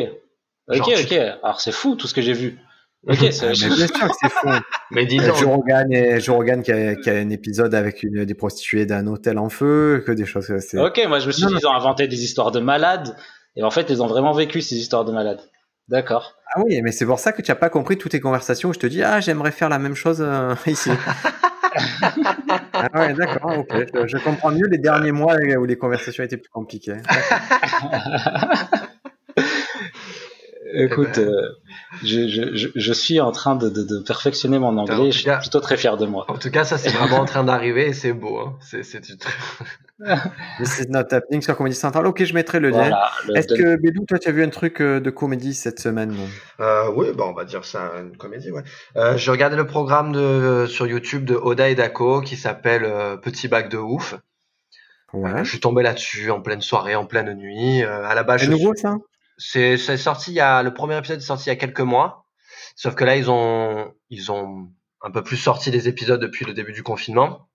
ok, ok. Alors c'est fou tout ce que j'ai vu. Ok, c'est mais bien sûr que c'est fou. mais dis donc. Je regarde qui a, qui a un épisode avec une, des prostituées d'un hôtel en feu, que des choses. C'est... Ok, moi je me suis dit, ils ont inventé des histoires de malades. Et en fait, ils ont vraiment vécu ces histoires de malades. D'accord. Ah oui, mais c'est pour ça que tu n'as pas compris toutes tes conversations où je te dis, ah, j'aimerais faire la même chose euh, ici. ah ouais, d'accord, ok. Je, je, comprends mieux les derniers mois où les conversations étaient plus compliquées. Écoute, euh, je, je, je, suis en train de, de, de perfectionner mon anglais. Je suis plutôt très fier de moi. En tout cas, ça c'est vraiment en train d'arriver et c'est beau. Hein. C'est c'est This is not happening sur Comédie Centrale. Ok, je mettrai le lien. Est-ce que Bédou, toi, tu as vu un truc euh, de comédie cette semaine? Euh, Oui, bon, on va dire ça une comédie. Ouais. Euh, je regardais le programme de sur YouTube de Oda et Dako qui s'appelle euh, Petit bac de ouf. Ouais. je suis tombé là-dessus en pleine soirée, en pleine nuit. à la base, c'est nouveau ça? C'est sorti il y a le premier épisode est sorti il y a quelques mois. Sauf que là ils ont ils ont un peu plus sorti des épisodes depuis le début du confinement.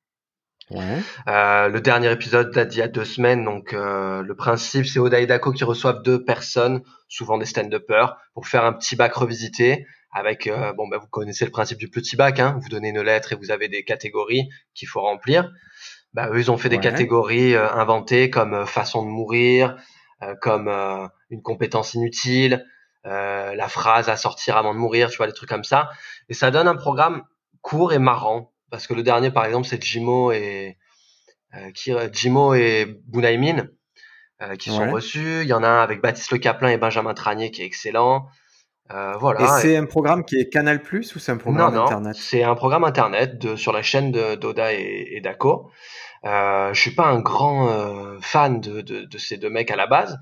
Ouais. Euh, le dernier épisode date d'il y a deux semaines, donc euh, le principe c'est Oda et Dako qui reçoivent deux personnes, souvent des stand-uppers, pour faire un petit bac revisité. Avec euh, bon bah vous connaissez le principe du petit bac, hein, vous donnez une lettre et vous avez des catégories qu'il faut remplir. Bah eux ils ont fait des catégories euh, inventées comme euh, façon de mourir, euh, comme euh, une compétence inutile, euh, la phrase à sortir avant de mourir, tu vois, des trucs comme ça. Et ça donne un programme court et marrant. Parce que le dernier, par exemple, c'est Jimo et, qui, Jimo et Bunaimin. euh, qui sont reçus. Il y en a un avec Baptiste Le Caplin et Benjamin Tranier qui est excellent. Euh, voilà. Et c'est un programme qui est Canal Plus ou c'est un programme non, non, internet? C'est un programme internet de, sur la chaîne d'Oda et, et d'Ako. Euh, je suis pas un grand euh, fan de, de, de, ces deux mecs à la base,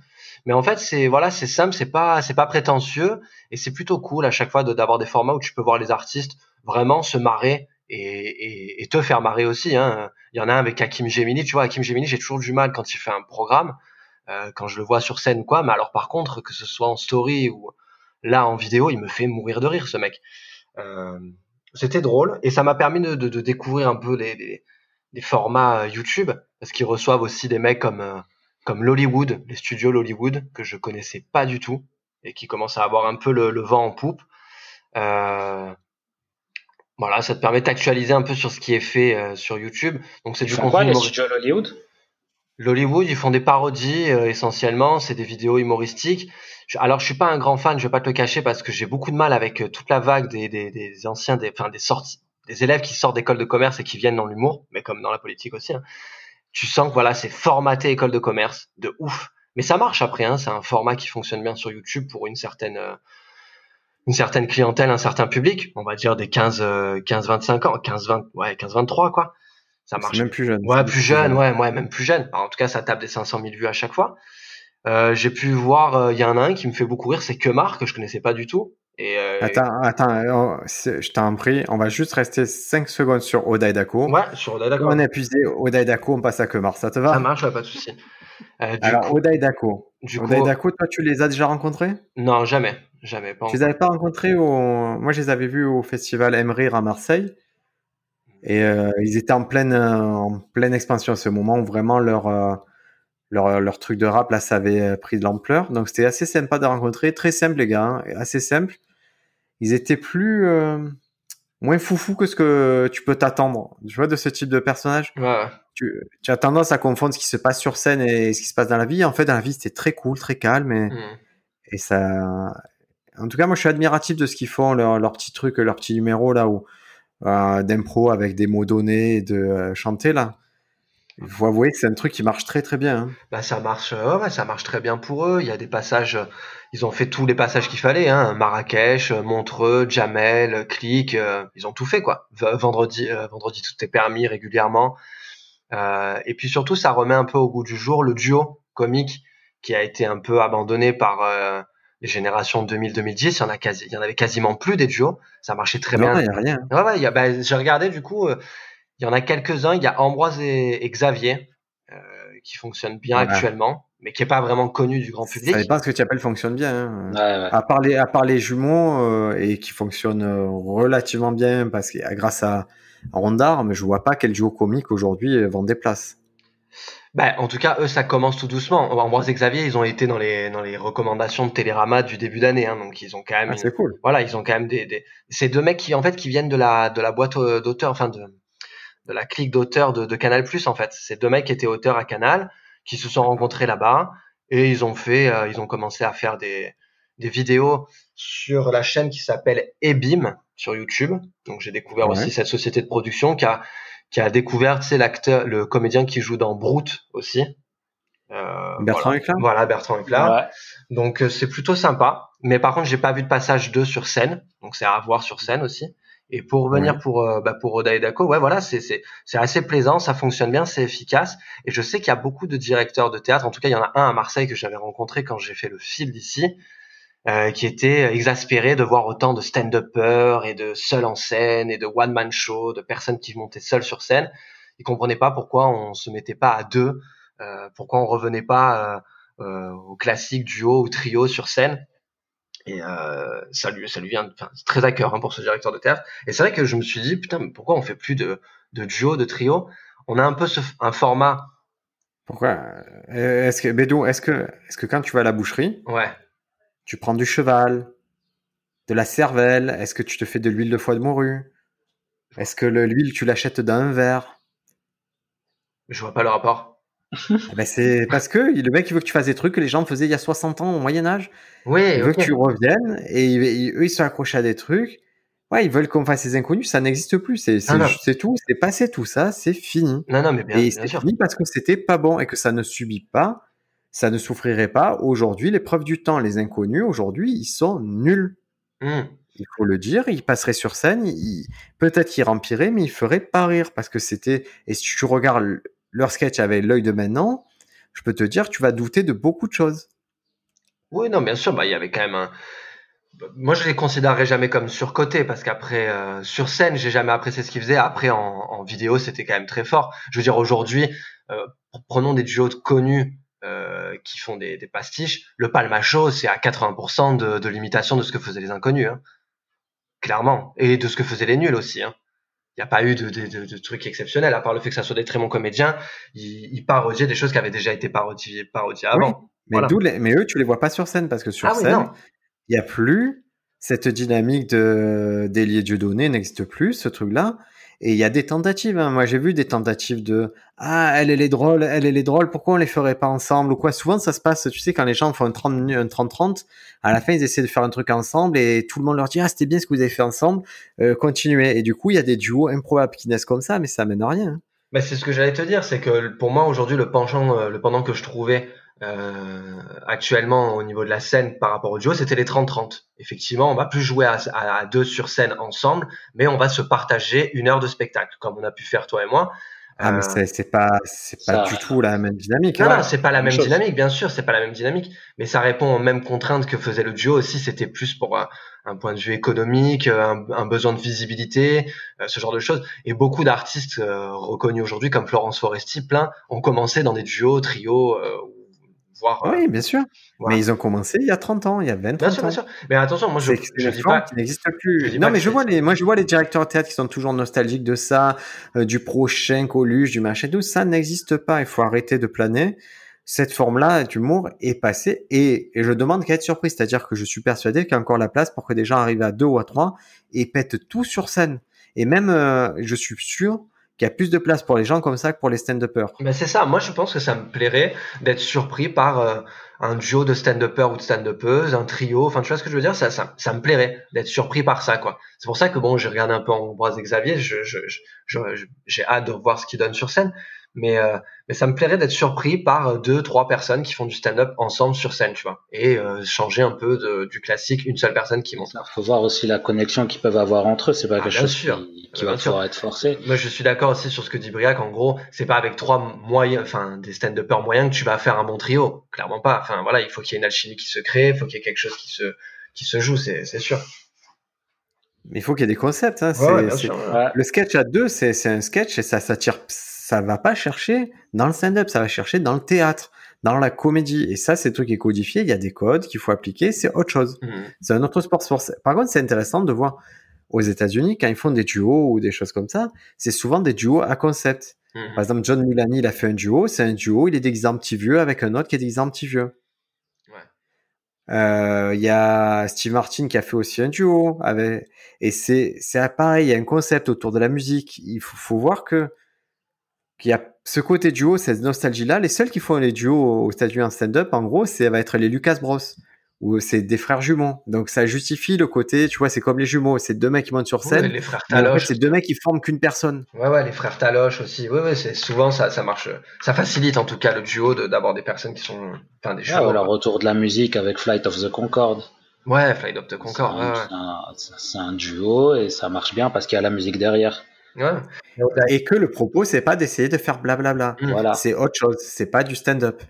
mais en fait c'est voilà c'est simple, c'est pas c'est pas prétentieux et c'est plutôt cool à chaque fois d'avoir des formats où tu peux voir les artistes vraiment se marrer et, et, te faire marrer aussi. Hein. Il y en a un avec Hakim Gemini, tu vois Hakim Gemini j'ai toujours du mal quand il fait un programme, euh, quand je le vois sur scène quoi, mais alors par contre que ce soit en story ou là en vidéo, il me fait mourir de rire ce mec. Euh, c'était drôle et ça m'a permis de, de, de, découvrir un peu les, les des formats euh, YouTube parce qu'ils reçoivent aussi des mecs comme euh, comme Lollywood, les studios Lollywood que je connaissais pas du tout et qui commencent à avoir un peu le, vent en poupe. Euh, voilà, ça te permet d'actualiser un peu sur ce qui est fait euh, sur YouTube. Donc c'est du contenu. Quoi, les studios Lollywood Lollywood, ils font des parodies essentiellement, c'est des vidéos humoristiques. alors je suis pas un grand fan, je vais pas te le cacher parce que j'ai beaucoup de mal avec toute la vague des, des, des anciens, des, enfin des sorties, des élèves qui sortent d'école de commerce et qui viennent dans l'humour, mais comme dans la politique aussi, hein, tu sens que voilà, c'est formaté école de commerce, de ouf. Mais ça marche après, hein, c'est un format qui fonctionne bien sur YouTube pour une certaine euh, une certaine clientèle, un certain public, on va dire des 15 15 25 ans, 15 20 ouais, 15 23 quoi. Ça marche. Même plus jeune. Ouais, plus jeune, ouais, ouais, même plus jeune. en tout cas, ça tape des 500 000 vues à chaque fois. Euh, j'ai pu voir, euh, il y en a un qui me fait beaucoup rire, c'est Kemar que je connaissais pas du tout. Et euh, Attends, attends, je t'en prie, on va juste rester 5 secondes sur Oda Dako. Ouais, sur Oda Dako. on a épuisé Oda Dako, on passe à Kemar, ça te va? Ça marche, pas de souci. Euh, Alors, coup, Oda Dako. Toi, tu les as déjà rencontrés? Non, jamais. Jamais. Pas tu les avais pas rencontrés au... Moi, je les avais vus au festival Emrir à Marseille. Et euh, ils étaient en pleine, en pleine expansion à ce moment où vraiment leur, leur, leur truc de rap, là, ça avait pris de l'ampleur. Donc, c'était assez sympa de rencontrer. Très simple, les gars. Hein, assez simple ils étaient plus euh, moins foufou que ce que tu peux t'attendre. Tu vois de ce type de personnage. Ouais. Tu, tu, as tendance à confondre ce qui se passe sur scène et ce qui se passe dans la vie. En fait, dans la vie, c'était très cool, très calme et, mm. et ça. En tout cas, moi, je suis admiratif de ce qu'ils font, leurs leur petits trucs, leurs petits numéros là où euh, d'impro avec des mots donnés et de euh, chanter là. Il faut avouer que c'est un truc qui marche très très bien. Hein. Bah ça marche, ouais, ça marche très bien pour eux. Il y a des passages, ils ont fait tous les passages qu'il fallait, hein. Marrakech, Montreux, Jamel, Click, euh, ils ont tout fait quoi. Vendredi, euh, vendredi tout est permis régulièrement. Euh, et puis surtout, ça remet un peu au goût du jour le duo comique qui a été un peu abandonné par les générations 2000-2010. Il y en a quasi, il y en avait quasiment plus des duos. Ça marchait très bien. Non, il y a rien. Ouais, ouais. Bah, j'ai regardé du coup. Il y en a quelques-uns. Il y a Ambroise et, Xavier euh, qui fonctionnent bien actuellement, mais qui est pas vraiment connu du grand public. Ça dépend ce que tu appelles fonctionne bien. Hein. Ouais, À part les à part les jumeaux euh, et qui fonctionnent euh, relativement bien parce que grâce à Rondard, mais je vois pas quel duo comique aujourd'hui vend des places. Bah, en tout cas, eux, ça commence tout doucement. Ambroise et Xavier, ils ont été dans les dans les recommandations de Télérama du début d'année, hein, donc ils ont quand même. Ah, c'est cool. Voilà, ils ont quand même des, des... ces deux mecs qui en fait qui viennent de la de la boîte d'auteurs, enfin de de la clique d'auteurs de, de, Canal Plus en fait. C'est deux mecs qui étaient auteurs à Canal, qui se sont rencontrés là-bas et ils ont fait, euh, ils ont commencé à faire des, des vidéos sur la chaîne qui s'appelle Ebim sur YouTube. Donc j'ai découvert aussi cette société de production qui a qui a découvert, c'est l'acteur, le comédien qui joue dans Brute aussi. Euh, Bertrand voilà. Voilà, Bertrand Éclat. Donc euh, c'est plutôt sympa. Mais par contre, j'ai pas vu de passage 2 sur scène, donc c'est à voir sur scène aussi. Et pour revenir pour euh, bah, pour Oda et Dako, ouais voilà, c'est c'est c'est assez plaisant, ça fonctionne bien, c'est efficace. Et je sais qu'il y a beaucoup de directeurs de théâtre. En tout cas, il y en a un à Marseille que j'avais rencontré quand j'ai fait le fil d'ici, euh, qui était exaspéré de voir autant de stand-uppers et de seuls en scène et de one man show, de personnes qui montaient seules sur scène. Il comprenait pas pourquoi on se mettait pas à deux, euh, pourquoi on revenait pas euh, euh au classique duo ou trio sur scène. Et euh, ça lui, ça lui vient, très à cœur hein, pour ce directeur de théâtre. Et c'est vrai que je me suis dit, putain, pourquoi on fait plus de, de duo, de trio? On a un peu ce, un format. Pourquoi? Euh, Est-ce que Bédou, est-ce que, est-ce que quand tu vas à la boucherie, ouais, tu prends du cheval, de la cervelle? Est-ce que tu te fais de l'huile de foie de morue? Est-ce que l'huile tu l'achètes dans un verre? Je vois pas le rapport. Eh ben c'est parce que le mec il veut que tu fasses des trucs que les gens faisaient il y a 60 ans au Moyen Âge. Oui. Il veut que tu reviennes et eux ils sont accrochés à des trucs. Ouais, ils veulent qu'on fasse ces inconnus, ça n'existe plus. C'est c'est tout, c'est passé tout ça, c'est fini. Non non mais bien, et c'est fini parce que c'était pas bon et que ça ne subit pas ça ne souffrirait pas. Aujourd'hui, l'épreuve du temps, les inconnus, aujourd'hui, ils sont nuls. Hmm. Il faut le dire, ils passeraient sur scène, peut-être qu'ils rempliraient, mais ils feraient pas rire parce que c'était. Et si tu regardes leur sketch avec l'œil de maintenant, je peux te dire, tu vas douter de beaucoup de choses. Oui, non, bien sûr, bah, il y avait quand même un. Moi, je les considérerais jamais comme surcotés parce qu'après, euh, sur scène, j'ai jamais apprécié ce qu'ils faisaient. Après, en, vidéo, c'était quand même très fort. Je veux dire, aujourd'hui, euh, prenons des duos connus euh, qui font des, des pastiches. Le Palmacho, c'est à 80% de, de l'imitation de ce que faisaient les inconnus, hein. clairement, et de ce que faisaient les nuls aussi. Hein. Il n'y a pas eu de, de, de, de trucs exceptionnels, à part le fait que ça soit des très bons comédiens. Ils, ils parodiaient des choses qui avaient déjà été parodiées, parodiées avant. Mais, Voilà. d'où les- mais eux, tu les vois pas sur scène parce que sur Ah scène, il y a plus cette dynamique de d'Elie Dieudonné n'existe plus, ce truc-là. Et il y a des tentatives. hein. Moi, j'ai vu des tentatives de ah, elle elle est drôle, elle elle est drôle. Pourquoi on les ferait pas ensemble ou quoi? Souvent, ça se passe. Tu sais, quand les gens font un 30 minutes, un 30-30, à la fin, ils essaient de faire un truc ensemble et tout le monde leur dit ah, c'était bien ce que vous avez fait ensemble. Euh, continuez. Et du coup, il y a des duos improbables qui naissent comme ça, mais ça mène à rien. hein. C'est ce que j'allais te dire, c'est que pour moi aujourd'hui le penchant, euh, le pendant que je trouvais euh, actuellement au niveau de la scène par rapport au duo, c'était les 30-30. Effectivement, on va plus jouer à, à- à deux sur scène ensemble, mais on va se partager une heure de spectacle, comme on a pu faire toi et moi. Ah, mais Euh, c'est c'est pas c'est pas ça- du tout la même dynamique. non, hein. non, c'est pas la Même même chose. dynamique, bien sûr, c'est pas la même dynamique, mais ça répond aux mêmes contraintes que faisait le duo aussi. C'était plus pour un, un point de vue économique, un, un besoin de visibilité, euh, ce genre de choses. Et beaucoup d'artistes euh, reconnus aujourd'hui, comme Florence Foresti, plein, ont commencé dans des duos, trios, euh, Oui, bien sûr. voilà. Mais ils ont commencé il y a 30 ans, il y a 20 Bien 30 sûr, ans. bien sûr. Mais attention, moi je, je dis pas. qui n'existe plus. Non, mais je vois les, moi, je vois les directeurs de théâtre qui sont toujours nostalgiques de ça, euh, du prochain Coluche, du machin, tout ça n'existe pas. Il faut arrêter de planer. Cette forme-là d'humour est passée et, et je demande qu'à être surpris. C'est-à-dire que je suis persuadé qu'il y a encore la place pour que des gens arrivent à deux ou à trois et pètent tout sur scène. Et même, euh, je suis sûr qu'il y a plus de place pour les gens comme ça que pour les stand-uppers. Ben c'est ça. Moi, je pense que ça me plairait d'être surpris par euh, un duo de stand-uppers ou de stand-uppeuses, un trio. Enfin, tu vois ce que je veux dire? Ça, ça, ça me plairait d'être surpris par ça, quoi. C'est pour ça que bon, j'ai regardé un peu Ambroise Xavier. Je, je, je, je- je- j'ai hâte de voir ce qu'il donne sur scène. Mais, euh, mais ça me plairait d'être surpris par euh, deux, trois personnes qui font du stand-up ensemble sur scène, tu vois, et euh, changer un peu de, du classique, une seule personne qui monte. Il faut voir aussi la connexion qu'ils peuvent avoir entre eux. C'est pas Ah, quelque chose sûr. qui, va sûr. pouvoir être forcé. Moi, je suis d'accord aussi sur ce que dit Briac. En gros, c'est pas avec trois moyens, enfin, des stand-uppers moyens que tu vas faire un bon trio. Clairement pas. Enfin, voilà, il faut qu'il y ait une alchimie qui se crée, il faut qu'il y ait quelque chose qui se, qui se joue, c'est, sûr. Mais il faut qu'il y ait des concepts. Hein. Ouais, ouais, C'est- bien c'est- sûr. Ouais. Le sketch à deux, c'est c'est un sketch et ça s'attire, ça va pas chercher dans le stand-up, ça va chercher dans le théâtre, dans la comédie. Et ça, c'est le truc qui est codifié. Il y a des codes qu'il faut appliquer. C'est autre chose. Mhm. C'est un autre sport. sport. Par contre, c'est intéressant de voir aux États-Unis quand ils font des duos ou des choses comme ça. C'est souvent des duos à concept. Mhm. Par exemple, John Mulaney, il a fait un duo. C'est un duo. Il est déguisé en petit vieux avec un autre qui est déguisé en petit vieux. Euh, Il y a Steve Martin qui a fait aussi un duo avec et c'est c'est pareil, il y a un concept autour de la musique. Il faut, faut voir que qu'il y a ce côté duo, cette nostalgie là. Les seuls qui font les duos aux États-Unis en stand-up, en gros, c'est va être les Lucas Bros ou c'est des frères jumeaux. Donc ça justifie le côté, tu vois, c'est comme les jumeaux, c'est deux mecs qui montent sur Ouais, scène. les frères mais en fait, Taloche. c'est deux mecs qui forment qu'une personne. Ouais, ouais, les frères Taloche aussi. Ouais, ouais, c'est souvent ça, ça marche. Ça facilite en tout cas le duo de- d'avoir des personnes qui sont, enfin, des Ouais, chevaux. voilà, retour de la musique avec Flight of the Concorde. Ouais, Flight of the C'est Concorde. un, Ouais, c'est un- c'est un duo et ça marche bien parce qu'il y a la musique derrière. Ouais. Et que le propos, c'est pas d'essayer de faire blablabla. Mm. Voilà. C'est autre chose. C'est pas du stand-up.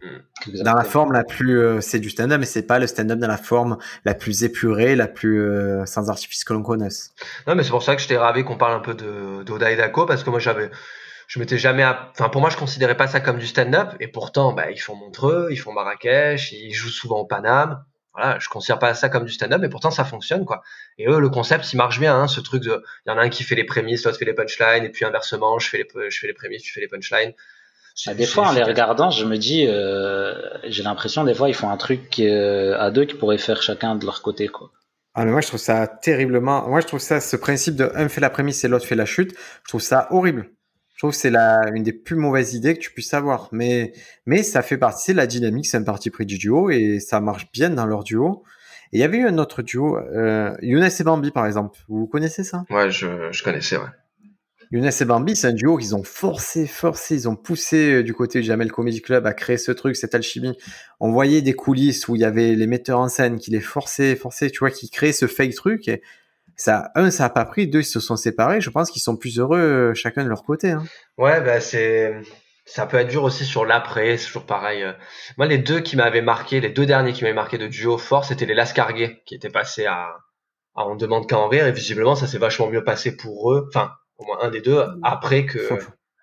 dans la forme la plus euh, c'est du stand-up mais c'est pas le stand-up dans la forme la plus épurée la plus euh, sans artifice que l'on connaisse Non, mais c'est pour ça que j'étais ravi qu'on parle un peu de d'Oda et Dako parce que moi j'avais, je m'étais jamais, enfin pour moi je considérais pas ça comme du stand-up et pourtant bah ils font Montreux, ils font Marrakech, ils jouent souvent au Paname. Voilà, je considère pas ça comme du stand-up et pourtant ça fonctionne quoi. Et eux le concept il marche bien, hein, ce truc de, il y en a un qui fait les prémices, l'autre fait les punchlines et puis inversement je fais les, je fais les prémices, tu fais les punchlines. C'est- Ah, des fois, en les regardant, je me dis, euh, j'ai l'impression des fois ils font un truc euh, à deux qui pourraient faire chacun de leur côté, quoi. ah mais moi je trouve ça terriblement moi je trouve ça ce principe de un fait la prémisse et l'autre fait la chute je trouve ça horrible je trouve que c'est la une des plus mauvaises idées que tu puisses avoir mais mais ça fait partie de la dynamique c'est un parti pris du duo et ça marche bien dans leur duo et il y avait eu un autre duo euh, Younes et Bambi par exemple vous connaissez ça? Ouais, je, je connaissais ouais. Younes et Bambi, c'est un duo qu'ils ont forcé, forcé, ils ont poussé euh, du côté du Jamel Comedy Club à créer ce truc, cette alchimie. On voyait des coulisses où il y avait les metteurs en scène qui les forçaient, forçaient, tu vois, qui créaient ce fake truc. Et ça, un, ça a pas pris, deux, ils se sont séparés. Je pense qu'ils sont plus heureux euh, chacun de leur côté. Hein. Ouais, bah c'est, ça peut être dur aussi sur l'après, c'est toujours pareil. euh. Moi, les deux qui m'avaient marqué, les deux derniers qui m'avaient marqué de duo fort, c'était les Lascarguet qui étaient passés à, à On demande qu'à en rire et visiblement ça s'est vachement mieux passé pour eux. Enfin, au moins un des deux après que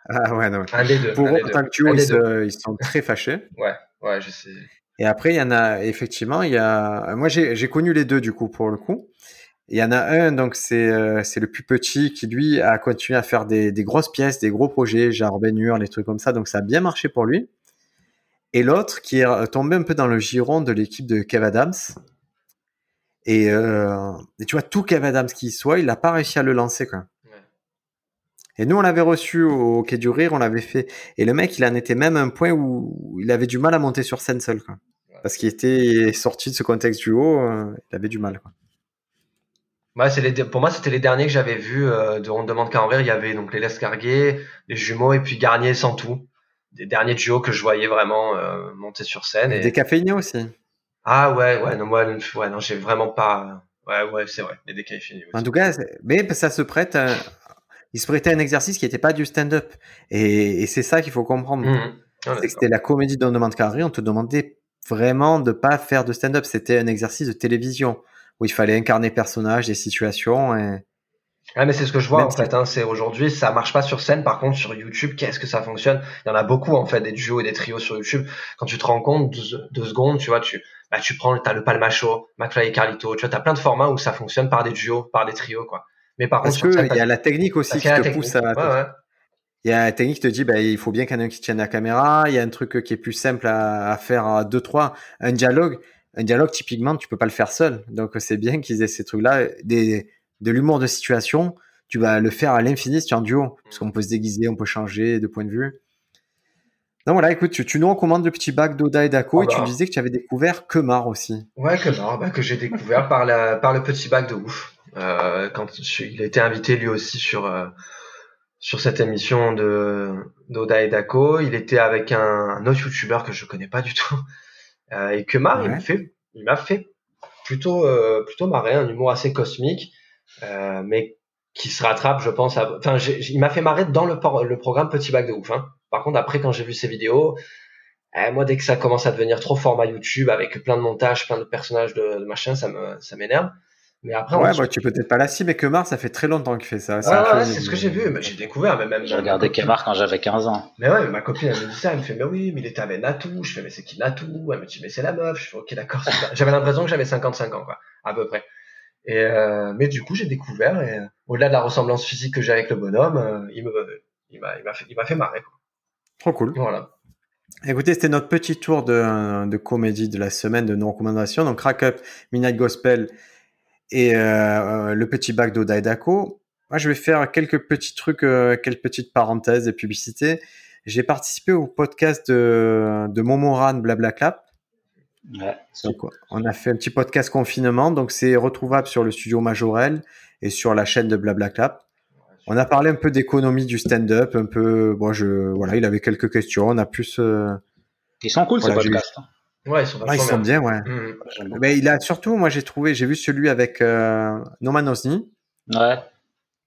Ah ouais, non. un des deux. Pour eux, en tant que duo, ils, se- ils sont très fâchés. Ouais, ouais, je sais. Et après, il y en a, effectivement, il y a, moi, j'ai connu les deux, du coup, pour le coup. Il y en a un, donc, c'est euh, c'est le plus petit qui, lui, a continué à faire des, des grosses pièces, des gros projets, genre Hur, les trucs comme ça. Donc, ça a bien marché pour lui. Et l'autre qui est tombé un peu dans le giron de l'équipe de Kev Adams. Et, euh, et tu vois, tout Kev Adams qui soit, il n'a pas réussi à le lancer, quoi. Ouais. Et nous, on l'avait reçu au Quai du Rire, on l'avait fait. Et le mec, il en était même à un point où il avait du mal à monter sur scène seul, quoi. Parce qu'il était sorti de ce contexte du haut, euh, il avait du mal, quoi. Ouais, c'est les, pour moi, c'était les derniers que j'avais vus euh, de On demande qu'à en rire. Il y avait donc les Lascarguet, les jumeaux et puis Garnier sans tout. Des derniers duos que je voyais vraiment euh, monter sur scène. Et des caféinés aussi. Ah ouais, ouais, non, moi, ouais, non, j'ai vraiment pas. Ouais, ouais, c'est vrai, les décaféinés En tout cas, mais ça se prête à... Il se prêtait à un exercice qui n'était pas du stand-up. Et, et c'est ça qu'il faut comprendre. Mhm. Ah, c'est que d'accord. c'était la comédie d'On demande rire, on te demandait vraiment de pas faire de stand-up. C'était un exercice de télévision où il fallait incarner personnages, des situations. Et... Ah, mais c'est ce que je vois Même en fait. Hein, c'est aujourd'hui, ça marche pas sur scène. Par contre, sur YouTube, qu'est-ce que ça fonctionne? Il y en a beaucoup en fait, des duos et des trios sur YouTube. Quand tu te rends compte, deux, deux secondes, tu vois, tu, bah, tu prends, t'as le Palmacho, McFly et Carlito. Tu vois, t'as plein de formats où ça fonctionne par des duos, par des trios, quoi. Mais par contre, Parce scène, qu'il y a la technique aussi qui te pousse à... Ouais, ouais. Il y a la technique qui te dit, bah, il faut bien qu'il y en ait un qui tienne la caméra. Il y a un truc qui est plus simple à, à faire à deux, trois. Un dialogue, un dialogue, typiquement, tu peux pas le faire seul. Donc, c'est bien qu'ils aient ces trucs-là. Des, de l'humour de situation, tu vas le faire à l'infini si tu es en duo. Parce qu'on peut se déguiser, on peut changer de point de vue. Donc voilà, écoute, tu, tu nous recommandes le petit bac d'Oda et Dako Oh et tu bah. me disais que tu avais découvert Kemar aussi. Ouais, non, bah, que j'ai découvert par la, par le petit bac de ouf. Euh, quand je- il a été invité lui aussi sur, euh, sur cette émission de, d'Oda et Dako. Il était avec un, un autre youtubeur que je connais pas du tout. Euh, et que Mar, il Ouais. m'a fait, il m'a fait plutôt, euh, plutôt marrer, un humour assez cosmique, euh, mais qui se rattrape, je pense. à- Enfin, il m'a fait marrer dans le programme Petit Bac de ouf. Hein. Par contre, après, quand j'ai vu ses vidéos, eh, moi, dès que ça commence à devenir trop format YouTube avec plein de montages, plein de personnages de, de machin, ça me, ça m'énerve. Mais après, Ouais, on- bah, tu peux peut-être pas la cible, mais Kemar, ça fait très longtemps qu'il fait ça. Ah, C'est un ouais, peu- ouais, c'est ce que j'ai vu. Mais j'ai découvert, mais même. J'ai regardé Kemar quand j'avais 15 ans. Mais ouais, mais ma copine, elle me dit ça. Elle me fait, mais oui, mais il était avec Natou. Je fais, mais c'est qui Natou? Elle me dit, mais c'est la meuf. Je fais, ok, d'accord. J'avais l'impression que j'avais 55 ans, quoi, à peu près. Et euh, mais du coup, j'ai découvert. Et euh, au-delà de la ressemblance physique que j'ai avec le bonhomme, euh, il me, il m'a, il m'a fait, il m'a fait marrer. Quoi. Trop cool. Voilà. Écoutez, c'était notre petit tour de, de comédie de la semaine de nos recommandations. Donc, Crack Up, Midnight Gospel et euh, le petit bac Dako. Moi, je vais faire quelques petits trucs, euh, quelques petites parenthèses et publicités. J'ai participé au podcast de, de Momoran Blablaclap. Ouais, c'est- Donc, on a fait un petit podcast confinement. Donc, c'est retrouvable sur le studio Majorel et sur la chaîne de Blablaclap. On a parlé un peu d'économie du stand-up, un peu. Bon, je, voilà, il avait quelques questions. On a plus. euh, Ils sont cool Voilà, ces podcasts. hein. Ouais, ils sont Ouais, ils vachement sont bien, ouais. Beaucoup. Mais il a surtout, moi j'ai trouvé, j'ai vu celui avec euh, Norman Osni, Ouais,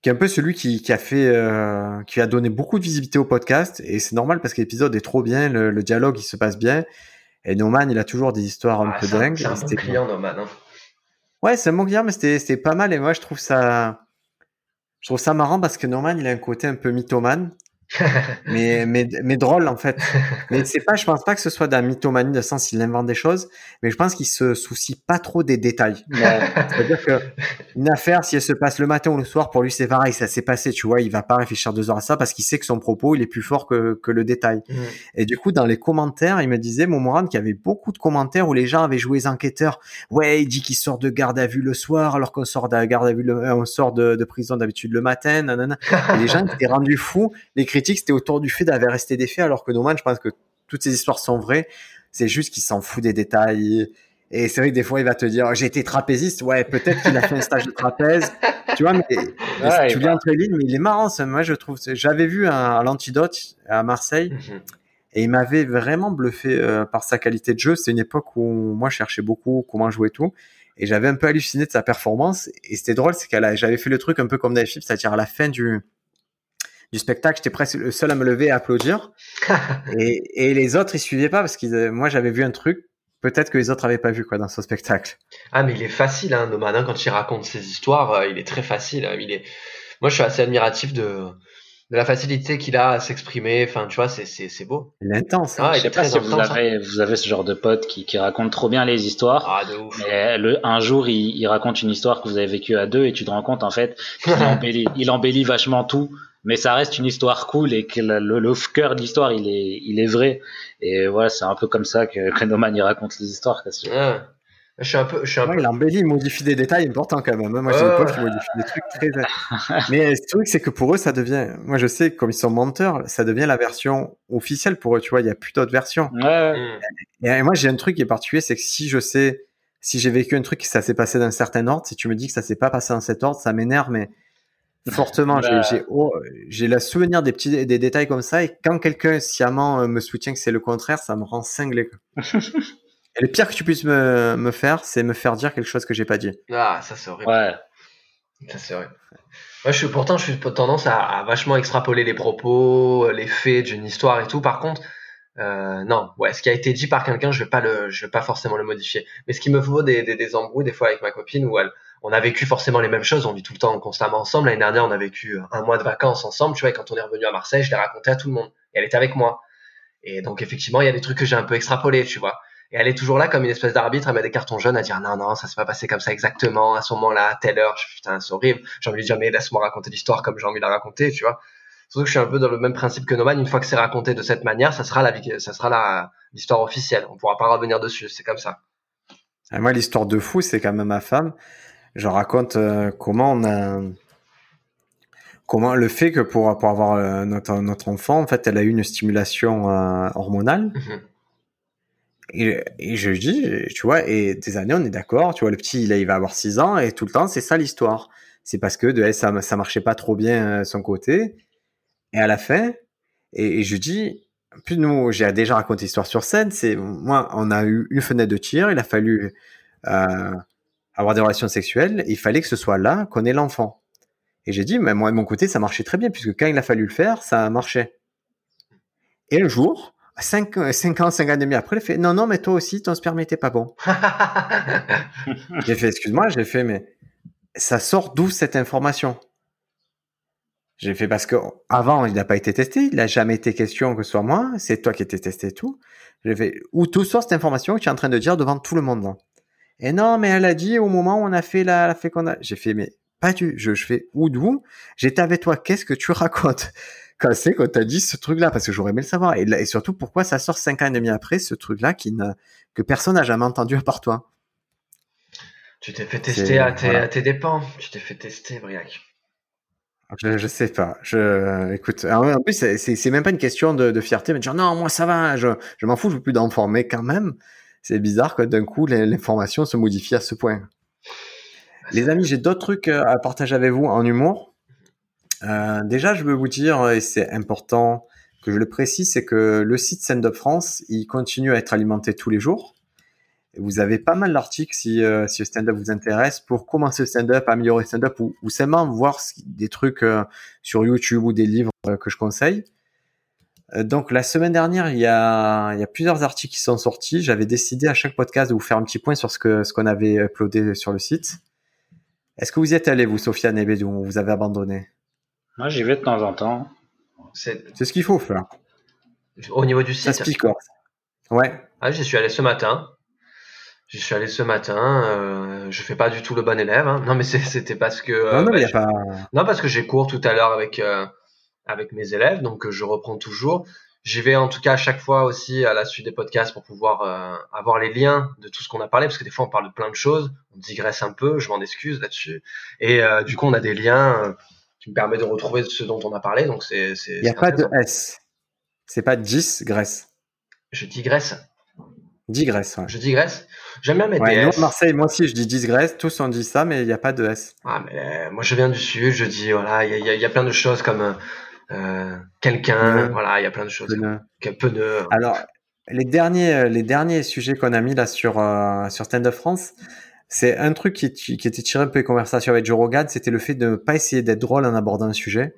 qui est un peu celui qui, qui a fait, euh, qui a donné beaucoup de visibilité au podcast, et c'est normal parce que l'épisode est trop bien, le, le dialogue il se passe bien, et Norman il a toujours des histoires un Ah, peu dingues. C'est un bon c'était- client, Norman. Hein. Ouais, c'est un bon client, mais c'était c'était pas mal, et moi je trouve ça, je trouve ça marrant parce que Norman il a un côté un peu mythomane, mais, mais, mais drôle en fait. Mais c'est pas, je pense pas que ce soit la mythomanie, de sens il invente des choses, mais je pense qu'il se soucie pas trop des détails. C'est-à-dire que une affaire, si elle se passe le matin ou le soir, pour lui c'est pareil, ça s'est passé, tu vois, il va pas réfléchir deux heures à ça parce qu'il sait que son propos il est plus fort que, que le détail. Mhm. Et du coup, dans les commentaires, il me disait, Momoran, qu'il y avait beaucoup de commentaires où les gens avaient joué les enquêteurs. Ouais, il dit qu'il sort de garde à vue le soir, alors qu'on sort de garde à vue, le, euh, on sort de, de prison d'habitude le matin, nanana. Et les gens étaient rendus fous. Les critiques, c'était autour du fait d'avoir resté des faits, alors que Norman, je pense que toutes ces histoires sont vraies. C'est juste qu'il s'en fout des détails. Et c'est vrai que des fois, il va te dire, j'ai été trapéziste. Ouais, peut-être qu'il a fait un stage de trapèze. Tu vois, mais tu lis entre les lignes, mais il est marrant, ça, moi je trouve. J'avais vu un, l'antidote à Marseille. Mhm. Et il m'avait vraiment bluffé euh, par sa qualité de jeu. C'est une époque où moi je cherchais beaucoup comment jouer tout. Et j'avais un peu halluciné de sa performance. Et c'était drôle, c'est qu'elle j'avais fait le truc un peu comme Dave c'est-à-dire à la fin du, du spectacle, j'étais presque le seul à me lever et à applaudir. et, et, les autres, ils suivaient pas parce que moi j'avais vu un truc peut-être que les autres n'avaient pas vu quoi dans ce spectacle. Ah mais il est facile, hein, Nomad, hein, quand il raconte ses histoires, euh, il est très facile. Hein, il est... Moi je suis assez admiratif de, de la facilité qu'il a à s'exprimer. Enfin, tu vois, c'est, c'est, c'est beau. Il est intense. Hein. Ah, je sais pas si vous avez, vous avez ce genre de pote qui, qui raconte trop bien les histoires. Ah, de ouf. Mais le, un jour, il, il raconte une histoire que vous avez vécue à deux et tu te rends compte, en fait, qu'il embellit, il embellit vachement tout mais ça reste une histoire cool et que le, le, cœur de l'histoire il est il est vrai et voilà c'est un peu comme ça que Krenoman il raconte les histoires. Je suis un peu, je suis un peu... Il embellit, il modifie des détails importants quand même. Hein. Moi, j'ai des potes qui modifient des trucs très. Mais le truc, c'est que pour eux, ça devient. Moi, je sais, comme ils sont menteurs, ça devient la version officielle pour eux. Tu vois, il y a plus d'autres versions. Ouais. Et moi, j'ai un truc qui est particulier, c'est que si je sais, si j'ai vécu un truc ça s'est passé dans un certain ordre, si tu me dis que ça s'est pas passé dans cet ordre, ça m'énerve, mais fortement. Bah. J'ai le souvenir des petits des détails comme ça, et quand quelqu'un sciemment euh, me soutient que c'est le contraire, ça me rend cinglé. et le pire que tu puisses me, me faire, c'est me faire dire quelque chose que j'ai pas dit. Ah, ça c'est horrible. Ouais. Ça c'est horrible. Moi, je suis pourtant, je suis tendance à, à, vachement extrapoler les propos, les faits d'une histoire et tout. Par contre, euh, non, ouais, ce qui a été dit par quelqu'un, je vais pas le, je vais pas forcément le modifier. Mais ce qui me vaut des, des, des embrouilles des fois avec ma copine où elle, on a vécu forcément les mêmes choses, on vit tout le temps constamment ensemble. L'année dernière, on a vécu un mois de vacances ensemble, tu vois, et quand on est revenu à Marseille, je l'ai raconté à tout le monde. Et elle était avec moi. Et donc, effectivement, il y a des trucs que j'ai un peu extrapolés, tu vois. Et elle est toujours là comme une espèce d'arbitre, elle met des cartons jaunes à dire non, non, ça s'est pas passé comme ça exactement, à ce moment-là, à telle heure. putain, c'est horrible. J'ai envie de dire, mais laisse-moi raconter l'histoire comme j'ai envie de la raconter, tu vois. Surtout que je suis un peu dans le même principe que Noman. Une fois que c'est raconté de cette manière, ça sera la, ça sera la, l'histoire officielle. On pourra pas revenir dessus. C'est comme ça. Et moi, l'histoire de fou, c'est quand même ma femme je raconte euh, comment on a comment le fait que pour, pour avoir euh, notre, notre enfant, en fait, elle a eu une stimulation euh, hormonale. Mhm. Et, et, je dis, tu vois, et des années, on est d'accord, tu vois, le petit, il, il va avoir 6 ans, et tout le temps, c'est ça l'histoire. C'est parce que de, ça, ça marchait pas trop bien son côté. Et à la fin, et, je dis, plus nous, j'ai déjà raconté l'histoire sur scène, c'est, moi, on a eu une fenêtre de tir, il a fallu, euh, avoir des relations sexuelles, il fallait que ce soit là qu'on ait l'enfant. Et j'ai dit, mais moi de mon côté, ça marchait très bien, puisque quand il a fallu le faire, ça a marché. Et un jour, 5, cinq ans, 5 ans et demi après, il fait, non, non, mais toi aussi, ton sperme n'était pas bon. j'ai fait, excuse-moi, j'ai fait, mais ça sort d'où cette information? J'ai fait parce que avant il n'a pas été testé, il n'a jamais été question que ce soit moi, c'est toi qui étais testé et tout. J'ai fait où tout sort cette information que tu es en train de dire devant tout le monde. Et non, mais elle a dit au moment où on a fait la, la fécondation. J'ai fait, mais pas du, je, je fais ou d'où? J'étais avec toi, qu'est-ce que tu racontes? Quand c'est quand t'as dit ce truc-là, parce que j'aurais aimé le savoir. Et, et, surtout, pourquoi ça sort cinq ans et demi après, ce truc-là qui que personne n'a jamais entendu à part toi? Tu t'es fait tester à tes, à tes, dépens. Tu t'es fait tester, Briac. Je, je sais pas. Je, écoute, en plus, c'est même pas une question de, de fierté, mais dire non, moi ça va, je, je m'en fous, je veux plus d'enfants. Mais quand même, c'est bizarre que d'un coup l'information se modifie à ce point. Les amis, j'ai d'autres trucs euh, à partager avec vous en humour. Euh, déjà, je veux vous dire, et c'est important que je le précise, c'est que le site Stand Up France, il continue à être alimenté tous les jours. Vous avez pas mal d'articles si, euh, le stand-up vous intéresse pour commencer le stand-up, améliorer le stand-up ou, ou simplement voir des trucs sur YouTube ou des livres que je conseille. Euh, donc la semaine dernière, il y a, il y a plusieurs articles qui sont sortis. J'avais décidé à chaque podcast de vous faire un petit point sur ce que ce qu'on avait uploadé sur le site. Est-ce que vous y êtes allé, vous, Sofiane et Bédou, vous avez abandonné? Moi, j'y vais de temps en temps. C'est ce qu'il faut faire. Au niveau du site. Ça se Ouais. Ah, j'y suis allé ce matin. J'y suis allé ce matin. Euh, je fais pas du tout le bon élève. Hein. Non, mais c'était parce que. non, non, euh, a pas... non, parce que j'ai cours tout à l'heure avec. Euh, avec mes élèves, donc euh, je reprends toujours. J'y vais en tout cas à chaque fois aussi à la suite des podcasts pour pouvoir euh, avoir les liens de tout ce qu'on a parlé, parce que des fois on parle de plein de choses, on digresse un peu, je m'en excuse là-dessus. Et euh, du coup on a des liens qui me permettent de retrouver ce dont on a parlé, donc c'est... Il n'y a pas de S. C'est pas 10 Grèce. Je digresse. Digresse, ouais. Je digresse. J'aime bien mettre Ouais, des S. Marseille, moi aussi, je dis digresse. Tous on dit ça, mais il n'y a pas de S. Ah, mais euh, moi je viens du sud, je dis voilà, y y il y a plein de choses comme euh, quelqu'un, voilà, il y a plein de choses. Pneu. Alors, les derniers, euh, les derniers sujets qu'on a mis là sur, euh, sur Stand Up France, c'est un truc qui, qui était tiré un peu des conversations avec Joe Rogan, c'était le fait de ne pas essayer d'être drôle en abordant un sujet.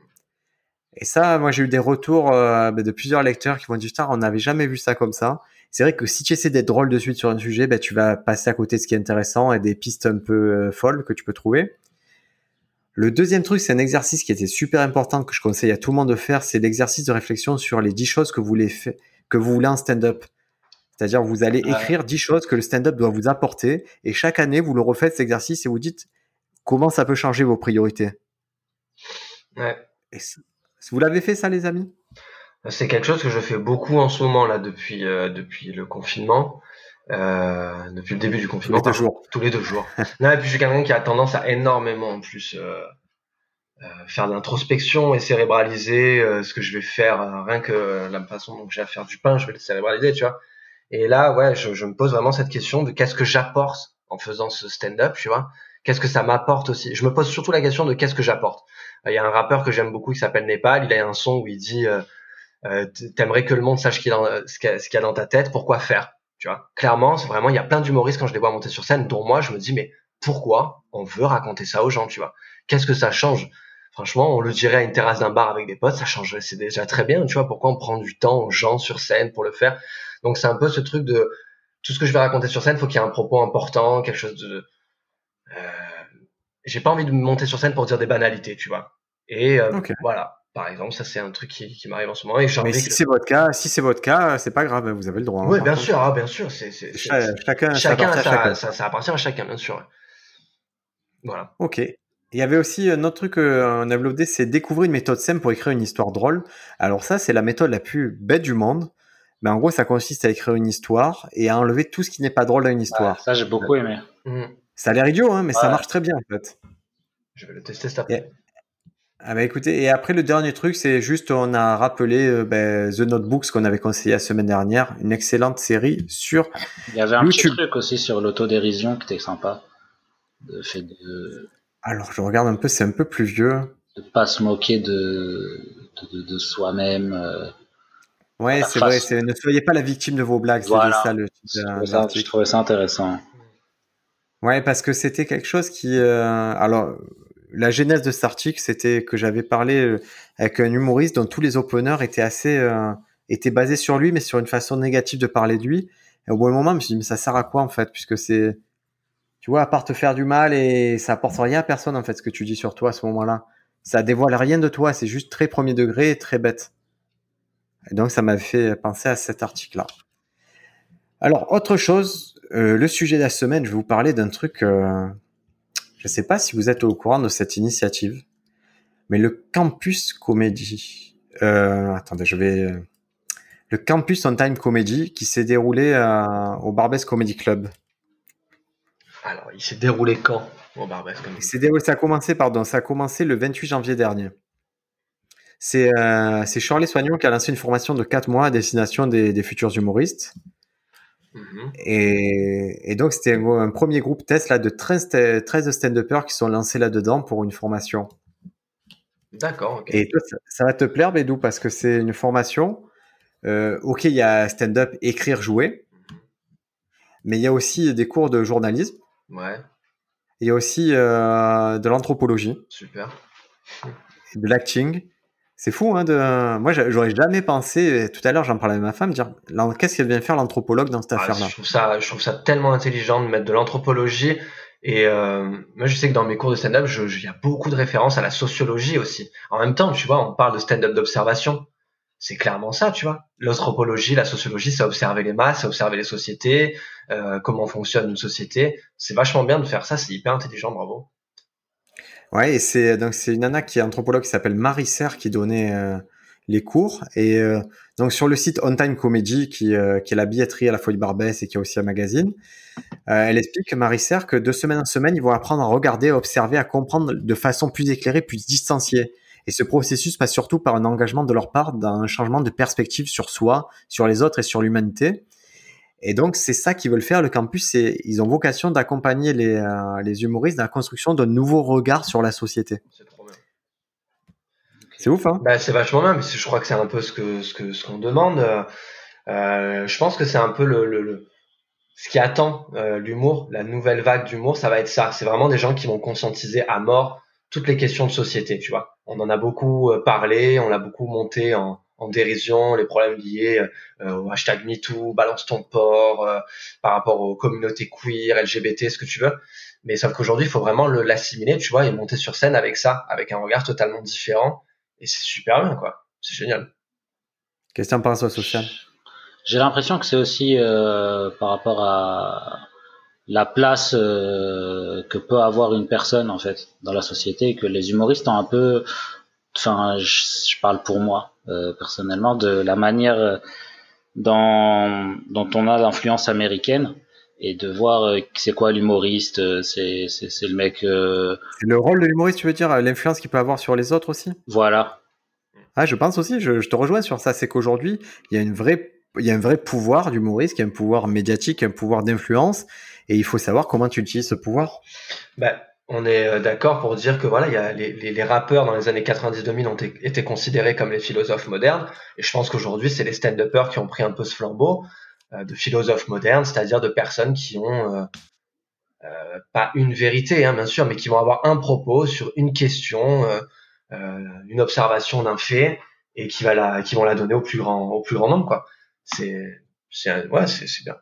Et ça, moi, j'ai eu des retours euh, ben, de plusieurs lecteurs qui dire, Putain, on n'avait jamais vu ça comme ça. C'est vrai que si tu essaies d'être drôle de suite sur un sujet, ben, tu vas passer à côté de ce qui est intéressant et des pistes un peu euh, folles que tu peux trouver. Le deuxième truc, c'est un exercice qui était super important que je conseille à tout le monde de faire, c'est l'exercice de réflexion sur les 10 choses que vous voulez, fa- que vous voulez en stand-up. C'est-à-dire, vous allez Ouais. écrire 10 choses que le stand-up doit vous apporter et chaque année, vous le refaites cet exercice et vous dites comment ça peut changer vos priorités. Ouais. Et vous l'avez fait ça, les amis? C'est quelque chose que je fais beaucoup en ce moment là depuis euh, depuis le confinement, euh, depuis le début du Tous confinement. les deux jours. Tous les deux jours. non, et puis je suis quelqu'un qui a tendance à énormément en plus euh, euh, faire de l'introspection et cérébraliser euh, ce que je vais faire, euh, rien que la façon dont j'ai à faire du pain, je vais le cérébraliser, tu vois. Et là, ouais, je, je me pose vraiment cette question de qu'est-ce que j'apporte en faisant ce stand-up, tu vois. Qu'est-ce que ça m'apporte aussi? Je me pose surtout la question de qu'est-ce que j'apporte. Il y a un rappeur que j'aime beaucoup qui s'appelle Népal. Il a un son où il dit t'aimerais que le monde sache ce qu'il y a dans ta tête, pourquoi faire? Tu vois. Clairement, c'est vraiment, il y a plein d'humoristes quand je les vois monter sur scène, dont moi, je me dis, mais pourquoi on veut raconter ça aux gens, tu vois? Qu'est-ce que ça change? Franchement, on le dirait à une terrasse d'un bar avec des potes, ça change, c'est déjà très bien, tu vois Pourquoi on prend du temps aux gens sur scène pour le faire? Donc c'est un peu ce truc de tout ce que je vais raconter sur scène, faut qu'il y ait un propos important, quelque chose de. Euh, J'ai pas envie de monter sur scène pour dire des banalités, tu vois? Et euh, voilà, par exemple, ça c'est un truc qui, qui m'arrive en ce moment et Mais si que- c'est votre cas, si c'est votre cas, c'est pas grave, vous avez le droit. hein, Oui, par bien sûr, ah, bien sûr, c'est c'est- c'est- Cha- c'est- chacun, ça chacun, appartient à ça, chacun. ça, ça appartient à chacun, bien sûr. Voilà. Ok. Il y avait aussi un autre truc qu'on a développé, c'est découvrir une méthode simple pour écrire une histoire drôle. Alors ça, c'est la méthode la plus bête du monde. Mais en gros, ça consiste à écrire une histoire et à enlever tout ce qui n'est pas drôle dans une histoire. Ouais, ça, j'ai beaucoup aimé. Mhm. Ça a l'air idiot, hein, mais ça marche très bien en fait. Je vais le tester cet après. Ah bah écoutez, et après le dernier truc, c'est juste on a rappelé euh, ben, The Notebooks qu'on avait conseillé la semaine dernière, une excellente série sur Il y avait un YouTube. petit truc aussi sur l'autodérision qui était sympa. De fait de Alors je regarde un peu, c'est un peu plus vieux. de pas se moquer de, de, soi-même. euh. Ouais, c'est vrai, ne soyez pas la victime de vos blagues, Voilà. ça le ça, je trouvais ça intéressant. Ouais, parce que c'était quelque chose qui. euh, alors, la genèse de cet article, c'était que j'avais parlé euh, avec un humoriste dont tous les openers étaient assez. euh, étaient basés sur lui, mais sur une façon négative de parler de lui. Et au bout d'un moment, je me suis dit, mais ça sert à quoi en fait? Puisque c'est. Tu vois, à part te faire du mal et ça apporte rien à personne en fait ce que tu dis sur toi à ce moment-là. Ça dévoile rien de toi, c'est juste très premier degré et très bête. Et donc ça m'a fait penser à cet article-là. Alors, autre chose, euh, le sujet de la semaine, je vais vous parler d'un truc. Je ne sais pas si vous êtes au courant de cette initiative, mais le Campus Comedy. Euh, attendez, je vais. Le Campus on Time Comedy qui s'est déroulé euh, au Barbès Comedy Club. Alors, il s'est déroulé quand au Barbès Il s'est déroulé, ça a commencé, pardon, ça a commencé le 28 janvier dernier. C'est euh, Charlie Soignon qui a lancé une formation de 4 mois à destination des, des futurs humoristes. Mhm. Et, et donc, c'était un, un premier groupe test là, de 13, sta- 13 stand-uppers qui sont lancés là-dedans pour une formation. D'accord, ok. Et toi, ça, ça va te plaire, Bédou, parce que c'est une formation. euh, ok, il y a stand-up, écrire, jouer. Mais il y a aussi des cours de journalisme. Ouais, Il y a aussi euh, de l'anthropologie, super. de l'acting. C'est fou, hein, de... Moi, j'a- j'aurais jamais pensé, tout à l'heure, j'en parlais avec ma femme, dire, qu'est-ce qu'elle vient faire l'anthropologue dans cette Ah, affaire-là? je, trouve ça, je trouve ça tellement intelligent de mettre de l'anthropologie. Et euh, moi, je sais que dans mes cours de stand-up, il y a beaucoup de références à la sociologie aussi. En même temps, tu vois, on parle de stand-up d'observation. C'est clairement ça, tu vois. L'anthropologie, la sociologie, c'est observer les masses, c'est observer les sociétés, euh, comment fonctionne une société. C'est vachement bien de faire ça, c'est hyper intelligent, bravo. Ouais, et c'est donc c'est une nana qui est anthropologue qui s'appelle Marie Serre qui donnait euh, les cours et euh, donc sur le site On Time Comedy qui euh, qui est la billetterie à la Folie Barbès et qui a aussi un magazine, euh, elle explique Marie Serre que de semaine en semaine ils vont apprendre à regarder, à observer, à comprendre de façon plus éclairée, plus distanciée. Et ce processus passe surtout par un engagement de leur part dans un changement de perspective sur soi, sur les autres et sur l'humanité. Et donc, c'est ça qu'ils veulent faire. Le campus, c'est, ils ont vocation d'accompagner les, euh, les humoristes dans la construction d'un nouveau regard sur la société. C'est trop bien. C'est ouf, hein Bah, c'est vachement bien, mais je crois que c'est un peu ce que ce que ce qu'on demande. Euh, je pense que c'est un peu le, le, le- ce qui attend euh, l'humour, la nouvelle vague d'humour, ça va être ça. C'est vraiment des gens qui vont conscientiser à mort toutes les questions de société, tu vois. On en a beaucoup parlé, on l'a beaucoup monté en, en dérision, les problèmes liés euh, au hashtag MeToo, balance ton porc, euh, par rapport aux communautés queer, LGBT, ce que tu veux. Mais sauf qu'aujourd'hui, il faut vraiment le- l'assimiler, tu vois, et monter sur scène avec ça, avec un regard totalement différent. Et c'est super bien, quoi. C'est génial. Question par rapport social. J'ai l'impression que c'est aussi euh, par rapport à la place euh, que peut avoir une personne en fait dans la société que les humoristes ont un peu enfin je, je parle pour moi euh, personnellement de la manière euh, dont on a l'influence américaine et de voir euh, c'est quoi l'humoriste c'est c'est c'est le mec euh, le rôle de l'humoriste, tu veux dire, l'influence qu'il peut avoir sur les autres aussi? Voilà Ah, je pense aussi, je, je te rejoins sur ça. C'est qu'aujourd'hui, il y a une vraie, il y a un vrai pouvoir d'humoriste, il y a un pouvoir médiatique, un pouvoir d'influence, et il faut savoir comment tu utilises ce pouvoir. Bah, on est euh, d'accord pour dire que voilà, il y a les, les, les rappeurs dans les années 90-2000 ont été, considérés comme les philosophes modernes, et je pense qu'aujourd'hui c'est les stand-uppers qui ont pris un peu ce flambeau euh, de philosophes modernes, c'est-à-dire de personnes qui ont euh, euh, pas une vérité, hein, bien sûr, mais qui vont avoir un propos sur une question, euh, euh, une observation d'un fait, et qui va la, qui vont la donner au plus grand, au plus grand nombre, quoi. C'est, c'est, ouais, c'est bien.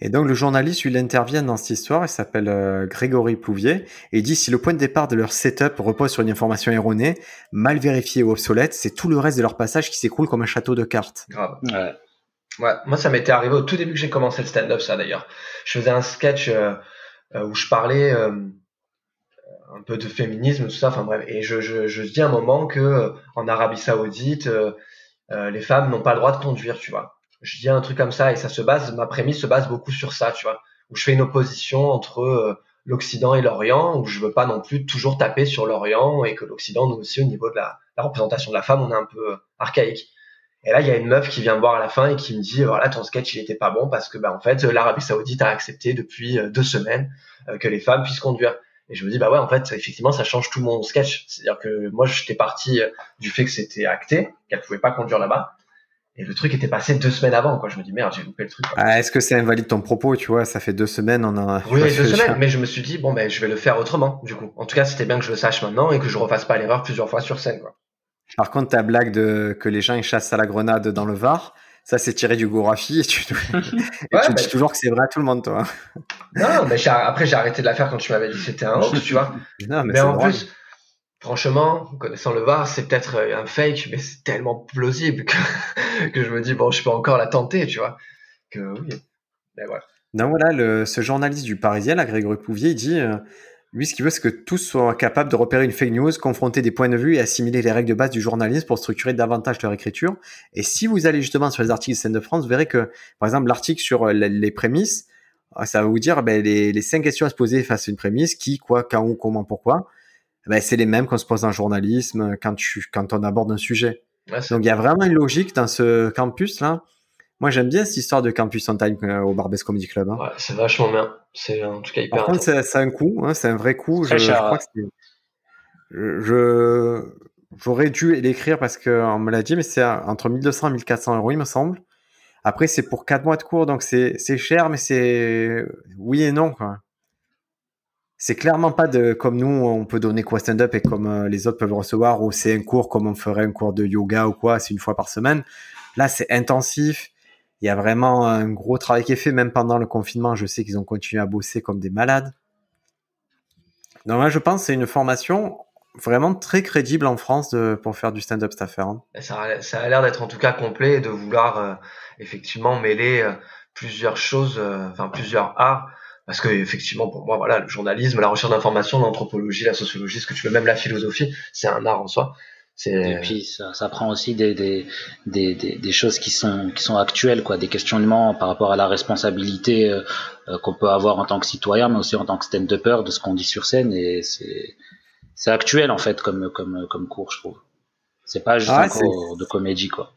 Et donc le journaliste, il intervient dans cette histoire, il s'appelle euh, Grégory Plouvier, et il dit si le point de départ de leur setup repose sur une information erronée, mal vérifiée ou obsolète, c'est tout le reste de leur passage qui s'écroule comme un château de cartes. Grave. ouais. Ouais, moi ça m'était arrivé au tout début que j'ai commencé le stand-up, ça d'ailleurs. Je faisais un sketch euh, euh, où je parlais euh, un peu de féminisme, tout ça, enfin bref, et je, je, je dis à un moment que en Arabie Saoudite, euh, euh, les femmes n'ont pas le droit de conduire, tu vois. Je dis un truc comme ça et ça se base, ma prémisse se base beaucoup sur ça, tu vois, où je fais une opposition entre euh, l'Occident et l'Orient, où je veux pas non plus toujours taper sur l'Orient et que l'Occident, nous aussi, au niveau de la, la représentation de la femme, on est un peu euh, archaïque. Et là, il y a une meuf qui vient me voir à la fin et qui me dit, voilà, ton sketch, il était pas bon parce que, bah, en fait, l'Arabie Saoudite a accepté depuis euh, deux semaines euh, que les femmes puissent conduire. Et je me dis, bah ouais, en fait, effectivement, ça change tout mon sketch. C'est-à-dire que moi, j'étais parti euh, du fait que c'était acté, qu'elle pouvait pas conduire là-bas. Et le truc était passé deux semaines avant, quoi. Je me dis, merde, j'ai loupé le truc. Ah, Est-ce que c'est invalide ton propos, tu vois? Ça fait deux semaines, on a... Oui, deux semaines, mais je me suis dit, bon, ben, je vais le faire autrement, du coup. En tout cas, c'était bien que je le sache maintenant et que je refasse pas l'erreur plusieurs fois sur scène, quoi. Par contre, ta blague de que les gens ils chassent à la grenade dans le Var, ça c'est tiré du Gorafi et tu, et Ouais, tu bah, dis toujours que c'est vrai à tout le monde, toi. Non, mais après, j'ai arrêté de la faire quand tu m'avais dit que c'était un hoax, tu vois. Non, mais, Mais c'est en drôle. plus, franchement, connaissant le VAR, c'est peut-être euh, un fake, mais c'est tellement plausible que, je me dis, bon, je peux encore la tenter, tu vois. Mais voilà. Non, voilà, ce journaliste du Parisien, là, Grégory Pouvier, il dit euh, lui, ce qu'il veut, c'est que tous soient capables de repérer une fake news, confronter des points de vue et assimiler les règles de base du journalisme pour structurer davantage leur écriture. Et si vous allez justement sur les articles de Scène de France, vous verrez que, par exemple, l'article sur euh, les, les prémices, ça va vous dire ben, les, les cinq questions à se poser face à une prémisse, qui, quoi, quand, où, comment, pourquoi. Ben, c'est les mêmes qu'on se pose dans le journalisme quand, tu, quand on aborde un sujet. Donc il y a vraiment une logique dans ce campus là. Moi j'aime bien cette histoire de campus on time euh, au Barbès Comedy Club. hein. ouais, c'est vachement bien. C'est en tout cas hyper Par contre c'est un coup, hein, c'est un vrai coup. Je, Très je crois que j'aurais dû l'écrire parce qu'on me l'a dit, mais c'est entre 1200 et 1400 euros il me semble. Après c'est pour 4 mois de cours donc c'est c'est cher mais c'est oui et non quoi. C'est clairement pas de comme nous on peut donner quoi stand-up et comme euh, les autres peuvent recevoir ou c'est un cours comme on ferait un cours de yoga ou quoi, c'est une fois par semaine. Là c'est intensif. Il y a vraiment un gros travail qui est fait même pendant le confinement. Je sais qu'ils ont continué à bosser comme des malades. Donc moi je pense c'est une formation vraiment très crédible en France pour faire du stand-up cette affaire. hein. Ça a, l'air d'être en tout cas complet et de vouloir euh, effectivement mêler euh, plusieurs choses, enfin plusieurs arts. Parce que effectivement, pour moi, voilà, le journalisme, la recherche d'information, l'anthropologie, la sociologie, ce que tu veux, même la philosophie, c'est un art en soi. C'est Et puis ça, ça prend aussi des, des, des, des, des choses qui sont, qui sont actuelles, quoi, des questionnements par rapport à la responsabilité euh, euh, qu'on peut avoir en tant que citoyen, mais aussi en tant que stand-upper de ce qu'on dit sur scène. Et c'est, c'est actuel en fait comme, comme, comme cours, je trouve. C'est pas juste Ah, un cours de comédie, quoi.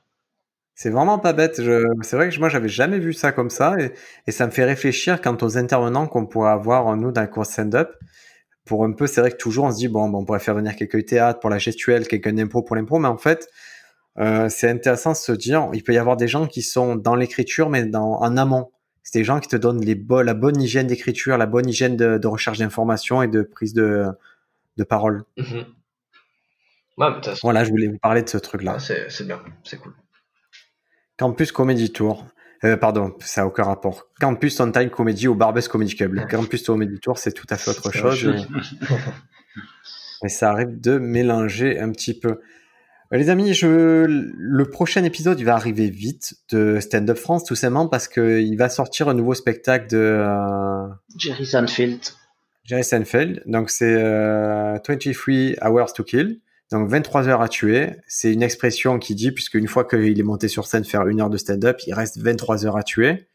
C'est vraiment pas bête. C'est vrai que moi, j'avais jamais vu ça comme ça. Et, et, ça me fait réfléchir quant aux intervenants qu'on pourrait avoir, nous, dans le cours stand-up. Pour un peu, c'est vrai que toujours, on se dit, bon, bon on pourrait faire venir quelqu'un théâtre pour la gestuelle, quelqu'un d'impro pour l'impro. Mais en fait, euh, c'est intéressant de se dire, il peut y avoir des gens qui sont dans l'écriture, mais dans, en amont. C'est des gens qui te donnent les bo la bonne hygiène d'écriture, la bonne hygiène de, de recherche d'informations et de prise de, de parole. Mhm. voilà, je voulais vous parler de ce truc-là. Ah, c'est bien, c'est cool. Campus Comedy Tour. Euh, pardon, ça n'a aucun rapport. Campus on Time Comedy au Barbès Comedy Club. Campus Comedy Tour, c'est tout à fait autre chose. Mais... ça arrive de mélanger un petit peu. Euh, les amis, je... le prochain épisode, il va arriver vite de Stand Up France, tout simplement parce qu'il va sortir un nouveau spectacle de euh... Jerry Seinfeld. Jerry Seinfeld. Donc c'est euh, 23 Hours to Kill. Donc 23 heures à tuer, c'est une expression qui dit, puisque une fois qu'il est monté sur scène faire une heure de stand-up, il reste 23 heures à tuer.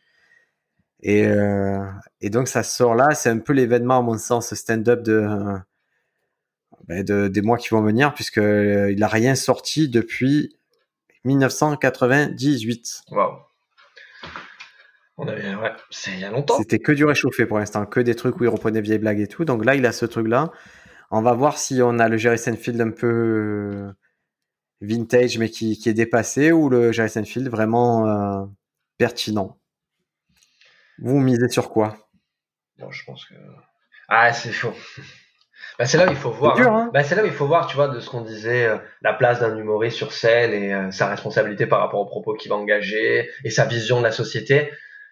Et, euh, et donc ça sort là, c'est un peu l'événement à mon sens stand-up de, ben de, des mois qui vont venir, puisque euh, il a rien sorti depuis 1998. Waouh. On avait, ouais, c'est il y a longtemps. C'était que du réchauffé pour l'instant, que des trucs où il reprenait vieilles blagues et tout. Donc là, il a ce truc-là. On va voir si on a le Jerry Seinfeld un peu euh, vintage mais qui, qui est dépassé ou le Jerry Seinfeld vraiment euh, pertinent. Vous misez sur quoi? Bon, je pense que ah c'est faux. Bah, c'est là où il faut voir. Dur, hein bah, c'est là où il faut voir, tu vois, de ce qu'on disait, euh, la place d'un humoriste sur scène et euh, sa responsabilité par rapport aux propos qu'il va engager et sa vision de la société.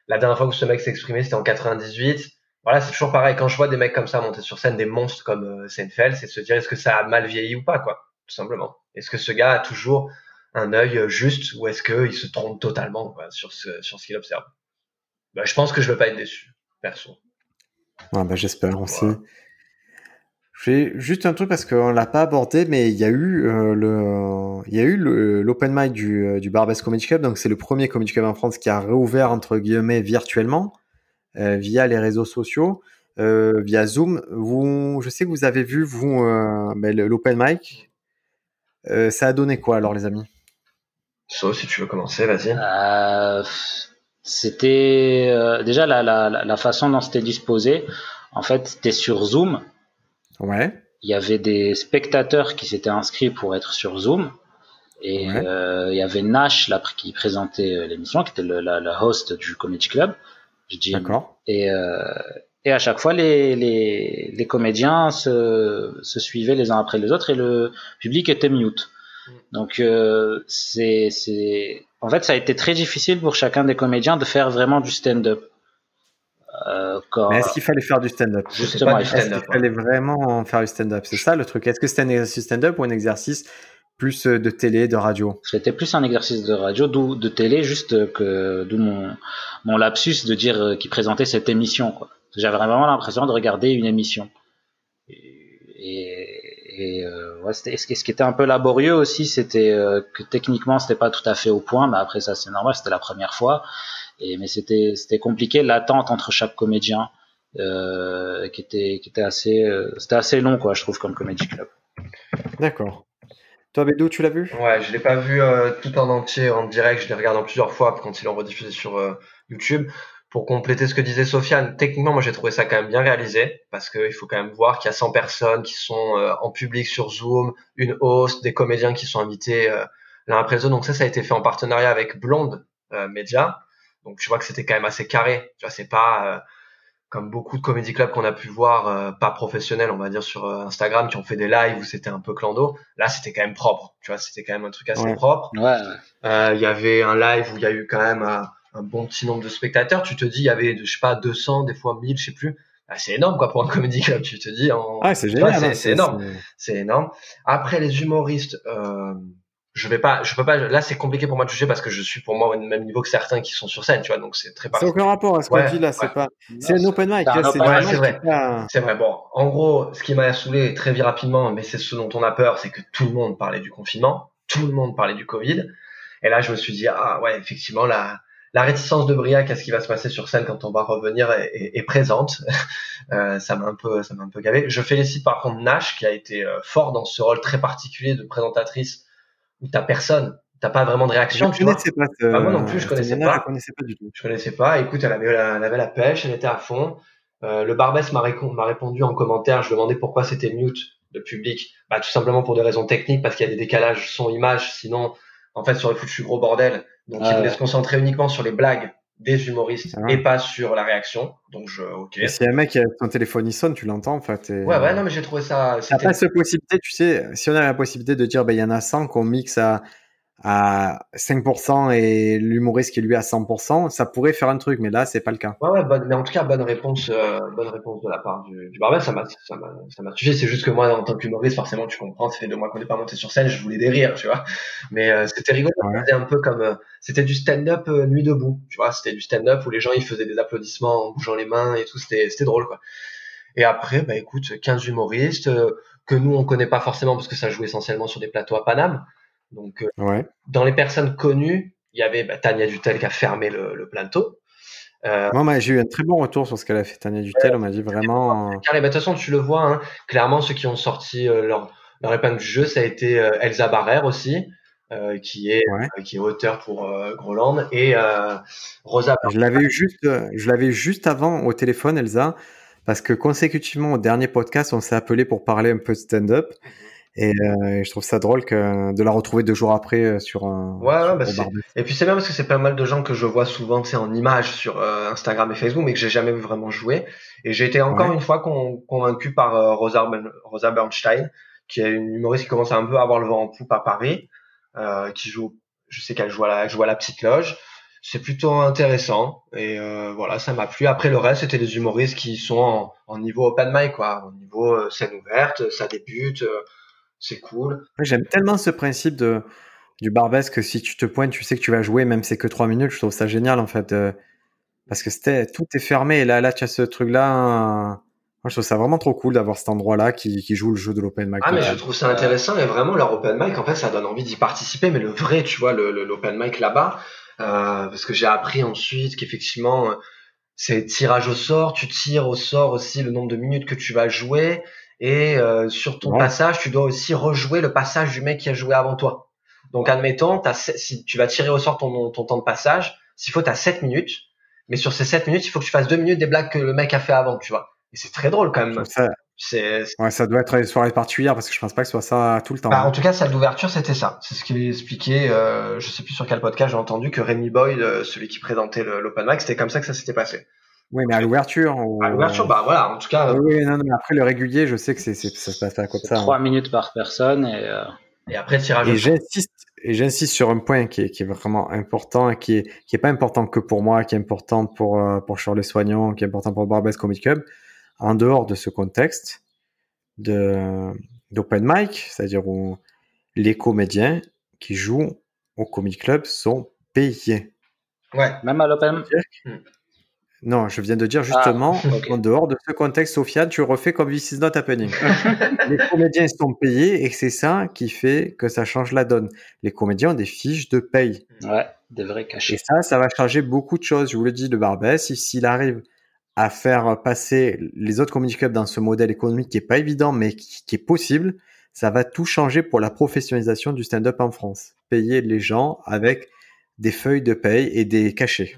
La dernière fois que ce mec s'est exprimé, c'était en 98 voilà, c'est toujours pareil. Quand je vois des mecs comme ça monter sur scène, des monstres comme euh, Seinfeld, c'est de se dire est-ce que ça a mal vieilli ou pas, quoi, tout simplement. Est-ce que ce gars a toujours un œil euh, juste ou est-ce qu'il se trompe totalement quoi, sur ce, sur ce qu'il observe? Bah, Je pense que je veux pas être déçu, perso. Ouais, bah, J'espère aussi. J'ai juste un truc parce qu'on l'a pas abordé, mais il y a eu euh, le, il y a eu l'open mic du, du Barbès Comedy Club, donc c'est le premier comedy club en France qui a réouvert entre guillemets virtuellement. Euh, via les réseaux sociaux, euh, via Zoom. Vous, je sais que vous avez vu vous euh, ben, l'open mic. ça a donné quoi alors les amis? So, si tu veux commencer, vas-y. c'était déjà la, la, la, façon dont c'était disposé. En fait, c'était sur Zoom. Ouais. Il y avait des spectateurs qui s'étaient inscrits pour être sur Zoom. Et il y avait Nash là, qui présentait l'émission, qui était le, la, host du Comedy Club. D'accord. Et, euh, et à chaque fois, les, les, les comédiens se, se, suivaient les uns après les autres et le public était mute. Mm. Donc, euh, c'est, c'est, en fait, ça a été très difficile pour chacun des comédiens de faire vraiment du stand-up. Euh, quand... Mais est-ce qu'il fallait faire du stand-up? Justement, est-ce qu'il fallait vraiment faire du stand-up? C'est ça le truc. Est-ce que c'était un exercice stand-up ou un exercice plus euh, de télé, de radio C'était plus un exercice de radio, d'où de télé, juste que d'où mon, mon lapsus de dire euh, qu'il présentait cette émission. Quoi. J'avais vraiment l'impression de regarder une émission. Et, et euh, ouais, ce qui était un peu laborieux aussi, c'était euh, que techniquement c'était pas tout à fait au point, mais après ça c'est normal, c'était la première fois. Et mais c'était c'était compliqué l'attente entre chaque comédien, euh, qui était qui était assez c'était assez long quoi, je trouve comme comédie club. D'accord. Toi, Bédou, tu l'as vu? Ouais, je l'ai pas vu euh, tout en entier en direct. Je l'ai regardé en plusieurs fois quand il est rediffusé sur euh, YouTube. Pour compléter ce que disait Sofiane, techniquement, moi j'ai trouvé ça quand même bien réalisé parce qu'il faut quand même voir qu'il y a 100 personnes qui sont euh, en public sur Zoom, une host, des comédiens qui sont invités l'un après l'autre. Donc ça, ça a été fait en partenariat avec Blonde Media. Donc tu vois que c'était quand même assez carré. Tu vois, c'est pas comme beaucoup de comédie clubs qu'on a pu voir, euh, pas professionnels, on va dire sur euh, Instagram, qui ont fait des lives où c'était un peu clando. Là, c'était quand même propre. Tu vois, c'était quand même un truc assez propre. Ouais. Euh, il y avait un live où il y a eu quand même un, bon petit nombre de spectateurs. Tu te dis, il y avait, je sais pas, 200, des fois 1000, je sais plus. Ah, c'est énorme quoi pour un comédie club. Tu te dis, en... ah, c'est génial. Hein, c'est énorme. C'est énorme. Après les humoristes. Je vais pas, je peux pas. Là, c'est compliqué pour moi de juger parce que je suis pour moi au même niveau que certains qui sont sur scène, tu vois. Donc c'est très. C'est aucun rapport à ce qu'on dit là. C'est pas. C'est un open mic. C'est vrai. C'est vrai. Bon, en gros, ce qui m'a saoulé très rapidement, mais c'est ce dont on a peur, c'est que tout le monde parlait du confinement, tout le monde parlait du Covid. Et là, je me suis dit ah ouais, effectivement, la la réticence de Briac à ce qui va se passer sur scène quand on va revenir est, est, présente. euh, ça m'a un peu, ça m'a un peu gavé. Je félicite par contre Nash qui a été euh, fort dans ce rôle très particulier de présentatrice où t'as personne, t'as pas vraiment de réaction. Je tu vois. connaissais pas. Bah, moi non plus, je connaissais pas. Je connaissais pas du tout. Je connaissais pas. Écoute, elle avait la, elle avait la pêche, elle était à fond. Euh, le Barbès m'a répondu en commentaire. Je demandais pourquoi c'était mute le public. Bah, tout simplement pour des raisons techniques, parce qu'il y a des décalages son-image. Sinon, en fait, ça aurait foutu gros bordel. Donc, Ah il voulait ouais. se concentrer uniquement sur les blagues des humoristes Ah. et pas sur la réaction. Donc, je, ok. Et si un mec, a son téléphone, il sonne, tu l'entends en fait. et- Ouais, ouais, non, mais j'ai trouvé ça. T'as pas cette possibilité, tu sais, si on avait la possibilité de dire, ben, il y en a 100 qu'on mixe à, à 5% et l'humoriste qui est lui à 100%, ça pourrait faire un truc, mais là, c'est pas le cas. Ouais, ouais, bonne, mais en tout cas, bonne réponse, euh, bonne réponse de la part du, du. Ça m'a, ça m'a, ça m'a suffi. C'est juste que moi, en tant qu'humoriste, forcément, tu comprends. Ça fait deux mois qu'on n'est pas monté sur scène. Je voulais des rires, tu vois. Mais euh, c'était rigolo. Ouais. C'était un peu comme, euh, c'était du stand-up euh, nuit debout. Tu vois, c'était du stand-up où les gens ils faisaient des applaudissements en bougeant les mains et tout. C'était, c'était drôle, quoi. Et après, bah écoute, 15 humoristes euh, que nous on connaît pas forcément parce que ça jouait essentiellement sur des plateaux à Paname. Donc euh, Ouais. dans les personnes connues, il y avait bah, Tania Dutel qui a fermé le, le plateau. Euh, Moi, j'ai eu un très bon retour sur ce qu'elle a fait, Tania Dutel. On m'a dit vraiment. Car, bah, de toute façon, tu le vois, hein, clairement, ceux qui ont sorti euh, leur, leur épingle du jeu, ça a été Elsa Barrère aussi, qui, est, Ouais. qui est auteur pour Groland, et Rosa. Je l'avais eu juste, je l'avais juste avant au téléphone, Elsa, parce que consécutivement au dernier podcast, on s'est appelé pour parler un peu de stand-up. Et euh, je trouve ça drôle que de la retrouver deux jours après euh, sur un. Ouais, ouais, sur- bah, c'est- Barbès. Et puis c'est bien parce que c'est pas mal de gens que je vois souvent sais, en images sur euh, Instagram et Facebook, mais que j'ai jamais vu vraiment jouer. Et j'ai été encore Ouais. une fois con- convaincu par euh, Rosa, Ben- Rosa Bernstein, qui est une humoriste qui commence un peu à avoir le vent en poupe à Paris, euh, qui joue, je sais qu'elle joue à la, joue à la petite loge. C'est plutôt intéressant et euh, voilà, ça m'a plu. Après le reste, c'était des humoristes qui sont en, en niveau open mic, quoi, en niveau euh, scène ouverte, ça débute, euh, c'est cool. J'aime tellement ce principe de, du Barbès que si tu te pointes, tu sais que tu vas jouer, même si c'est que trois minutes. Je trouve ça génial en fait. parce que c'était tout est fermé. Et là, là, tu as ce truc-là. Moi, je trouve ça vraiment trop cool d'avoir cet endroit-là qui, qui joue le jeu de l'open mic. Ah mais je trouve ça intéressant et vraiment leur open mic en fait ça donne envie d'y participer mais le vrai tu vois l'open mic là-bas euh, parce que j'ai appris ensuite qu'effectivement euh, c'est tirage au sort tu tires au sort aussi le nombre de minutes que tu vas jouer et euh, sur ton Ouais. passage tu dois aussi rejouer le passage du mec qui a joué avant toi donc admettons si tu vas tirer au sort ton ton temps de passage s'il faut t'as 7 minutes mais sur ces 7 minutes il faut que tu fasses 2 minutes des blagues que le mec a fait avant tu vois et c'est très drôle quand même ça, ouais, ça doit être des soirées particulières parce que je pense pas que ce soit ça tout le temps. Bah, en tout cas, celle d'ouverture, c'était ça. C'est ce qu'il expliquait. Euh, je sais plus sur quel podcast j'ai entendu que Rémi Boyd, euh, celui qui présentait l'open mic, c'était comme ça que ça s'était passé. Oui, mais à l'ouverture. ou- À l'ouverture, bah voilà. En tout cas, Oui, oui, non, non, mais après le régulier, je sais que c'est, c'est- ça se passe pas comme ça. hein. trois minutes par personne et euh, et après tirage. Et au sort. j'insiste, et j'insiste sur un point qui est, qui est vraiment important et qui est, qui est pas important que pour moi, qui est important pour, euh, pour Charles Soignant, qui est important pour Barbès Comedy Club. En dehors de ce contexte de, d'open mic, c'est-à-dire où les comédiens qui jouent au Comedy Club sont payés. Ouais. même à l'open. Non, je viens de dire justement, Ah, ok. en dehors de ce contexte, Sofiane, tu refais comme This is not happening. les comédiens sont payés et c'est ça qui fait que ça change la donne. Les comédiens ont des fiches de paye. Ouais, des vrais Et cachets. ça, ça va changer beaucoup de choses. Je vous le dis, le Barbès, si- s'il arrive à faire passer les autres comedy clubs dans ce modèle économique qui est pas évident, mais qui, qui est possible, ça va tout changer pour la professionnalisation du stand-up en France. Payer les gens avec des feuilles de paye et des cachets.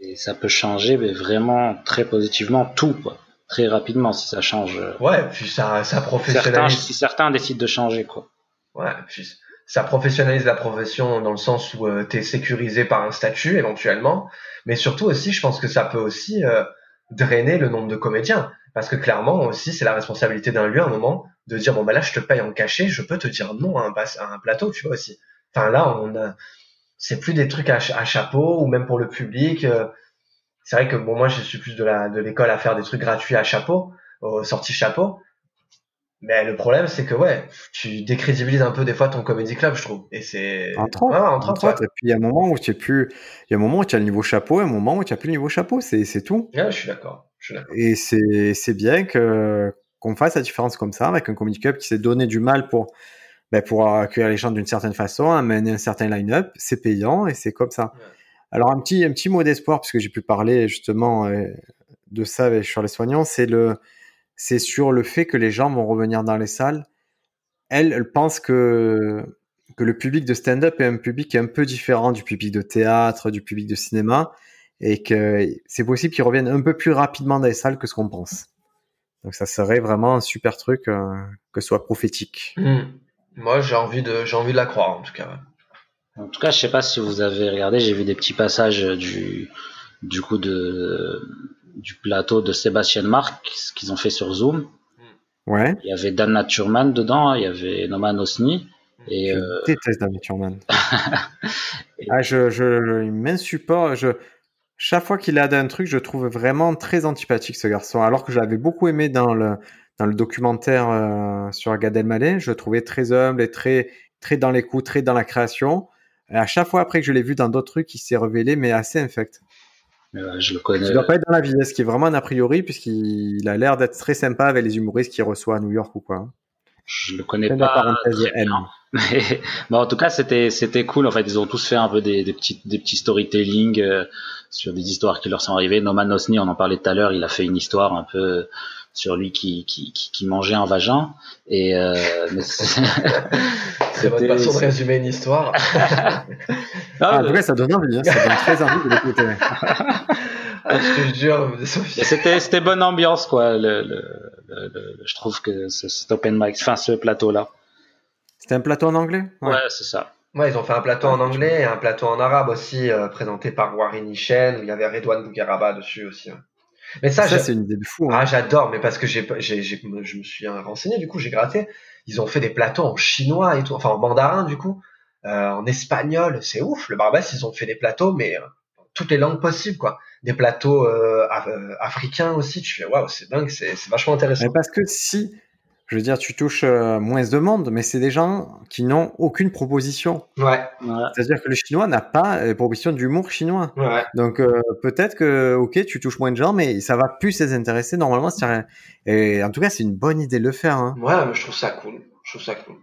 Et ça peut changer, mais vraiment très positivement tout, quoi. Très rapidement si ça change. euh, Ouais. Puis ça, ça Certains, professionnalise. si certains décident de changer, quoi. Ouais. Puis ça professionnalise la profession dans le sens où euh, t'es sécurisé par un statut éventuellement, mais surtout aussi, je pense que ça peut aussi euh, drainer le nombre de comédiens. Parce que clairement aussi, c'est la responsabilité d'un lieu à un moment de dire bon bah là je te paye en cachet, je peux te dire non à un, à un plateau, tu vois aussi. Enfin là on a, c'est plus des trucs à, ch- à chapeau ou même pour le public. euh, c'est vrai que bon moi je suis plus de la de l'école à faire des trucs gratuits à chapeau, aux sorties chapeau. Mais le problème c'est que ouais, tu décrédibilises un peu des fois ton comedy club, je trouve. Et c'est Entre autres, Ouais, ouais, entre entre autres, autres. Et puis il y a un moment où tu es plus, il y a un moment où tu as le niveau chapeau, et un moment où tu as plus le niveau chapeau. C'est, tout. ouais. Je suis d'accord. Et c'est, c'est bien que, qu'on fasse la différence comme ça avec un comedy club qui s'est donné du mal pour, ben, pour accueillir les gens d'une certaine façon, amener un certain line-up. C'est payant et c'est comme ça. Ouais. Alors un petit, un petit mot d'espoir puisque j'ai pu parler justement euh, de ça avec, sur les soignants, c'est le, c'est sur le fait que les gens vont revenir dans les salles. Elle, elle pense que que le public de stand-up est un public un peu différent du public de théâtre, du public de cinéma, et que c'est possible qu'ils reviennent un peu plus rapidement dans les salles que ce qu'on pense. Donc ça serait vraiment un super truc euh, que ce soit prophétique. Hmm. Moi, j'ai envie de, j'ai envie de la croire en tout cas. En tout cas, je sais pas si vous avez regardé, j'ai vu des petits passages du, du coup de, du plateau de Sébastien Marc, ce qu'ils ont fait sur Zoom. Ouais. Il y avait Dan Naturman dedans, il y avait Noman Osni. Et je euh, déteste Dan Naturman. ah, je, je, il m'insupporte. Je, chaque fois qu'il a un truc, je trouve vraiment très antipathique ce garçon. Alors que je l'avais beaucoup aimé dans le, dans le documentaire euh, sur Gad Elmaleh, je le trouvais très humble et très, très dans les coups, très dans la création. Et à chaque fois après que je l'ai vu dans d'autres trucs, il s'est révélé, mais assez infect. euh, je le connais. Il doit pas être dans la vie, ce qui est vraiment un a priori, puisqu'il a l'air d'être très sympa avec les humoristes qu'il reçoit à New York ou quoi. Je le connais pas. parenthèse. Mais, mais en tout cas, c'était c'était cool. En fait, ils ont tous fait un peu des, des petits des petits storytelling euh, sur des histoires qui leur sont arrivées. Noman Osni, on en parlait tout à l'heure, il a fait une histoire un peu sur lui qui qui, qui, qui mangeait un vagin. Et euh, c'est- votre C'était- façon de résumer une histoire. Ah, en Non, tout cas, ça donne envie, hein, ça donne très envie de l'écouter. Ah, je te jure, Sophie. Mais c'était c'était bonne ambiance quoi. Le, le, le- le- je trouve que ce, cet open mic, enfin ce plateau là. C'était un plateau en anglais? Ouais, c'est ça. Ouais, ils ont fait un plateau en anglais et un plateau en arabe aussi, euh, présenté par Warin Ishen, où il y avait Redouane Bougueraba dessus aussi. ouais. Mais ça, c'est une idée de fou. hein. ah, j'adore, mais parce que j'ai, j'ai, j'ai- je me suis renseigné, du coup, j'ai gratté. Ils ont fait des plateaux en chinois et tout, enfin en mandarin, du coup, euh, en espagnol, c'est ouf. Le Barbès, ils ont fait des plateaux, mais euh, toutes les langues possibles, quoi. Des plateaux euh, euh, africains aussi, tu fais, waouh, c'est dingue, c'est, c'est vachement intéressant. Mais parce que si, je veux dire, tu touches euh, moins de monde, mais c'est des gens qui n'ont aucune proposition. Ouais. C'est-à-dire que le chinois n'a pas euh, proposition d'humour chinois. ouais. Donc euh, peut-être que, ok, tu touches moins de gens, mais ça va plus les intéresser normalement. c'est rien. Et en tout cas, c'est une bonne idée de le faire. Hein. Ouais, mais je trouve ça cool. Je trouve ça cool.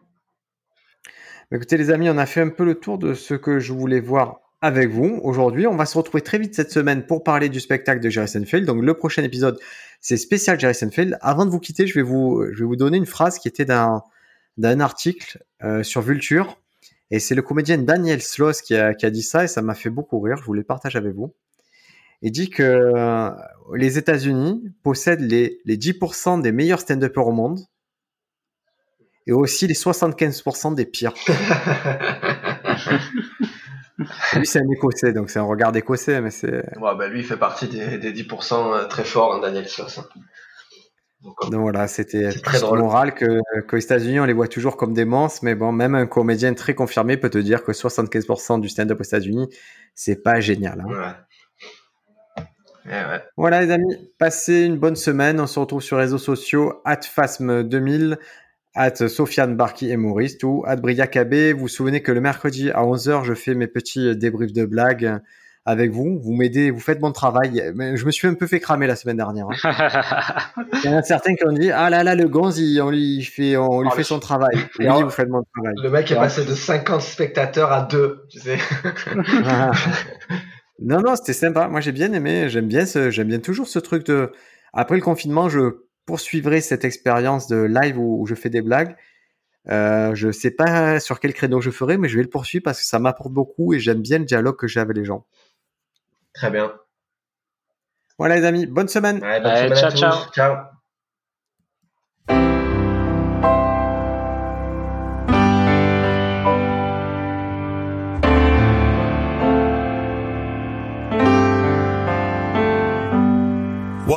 Écoutez les amis, on a fait un peu le tour de ce que je voulais voir avec vous aujourd'hui. On va se retrouver très vite cette semaine pour parler du spectacle de Jerry Seinfeld. Donc le prochain épisode, c'est spécial Jerry Seinfeld. Avant de vous quitter, je vais vous, je vais vous donner une phrase qui était d'un d'un article euh, sur Vulture. Et c'est le comédien Daniel Sloss qui a, qui a dit ça et ça m'a fait beaucoup rire. Je voulais le partager avec vous. Il dit que euh, les États-Unis possèdent les, les 10% des meilleurs stand-uppers au monde et aussi les 75% des pires. Lui, c'est un écossais, donc c'est un regard d'écossais, mais c'est. Ouais, bah lui, il fait partie des, des 10% très forts, hein, Daniel Sloss. hein. Donc, euh, Donc voilà, c'était très drôle. moral que qu'aux États-Unis, on les voit toujours comme des monstres, mais bon, même un comédien très confirmé peut te dire que 75% du stand-up aux États-Unis, c'est pas génial. hein. ouais. Eh ouais. Voilà les amis, passez une bonne semaine. On se retrouve sur les réseaux sociaux, @fasm2000, Sofiane Barki et Maurice, ou @briacab. Vous vous souvenez que le mercredi à 11h, je fais mes petits débriefs de blagues avec vous. Vous m'aidez, vous faites mon travail. Mais Je me suis un peu fait cramer la semaine dernière. hein. Il y en a certains qui ont dit ah là là le gonze il, on lui fait on lui Oh, fait le- son travail. Oui, Alors- vous faites mon travail. Le mec est Ouais. passé de 50 spectateurs à 2, tu sais. non non c'était sympa. Moi j'ai bien aimé. J'aime bien ce j'aime bien toujours ce truc de après le confinement je poursuivrai cette expérience de live où, où je fais des blagues. Euh, je sais pas sur quel créneau je ferai, mais je vais le poursuivre parce que ça m'apporte beaucoup et j'aime bien le dialogue que j'ai avec les gens. Très bien. Voilà les amis, bonne semaine. Ouais, bonne Ouais, semaine à ciao, tous. ciao.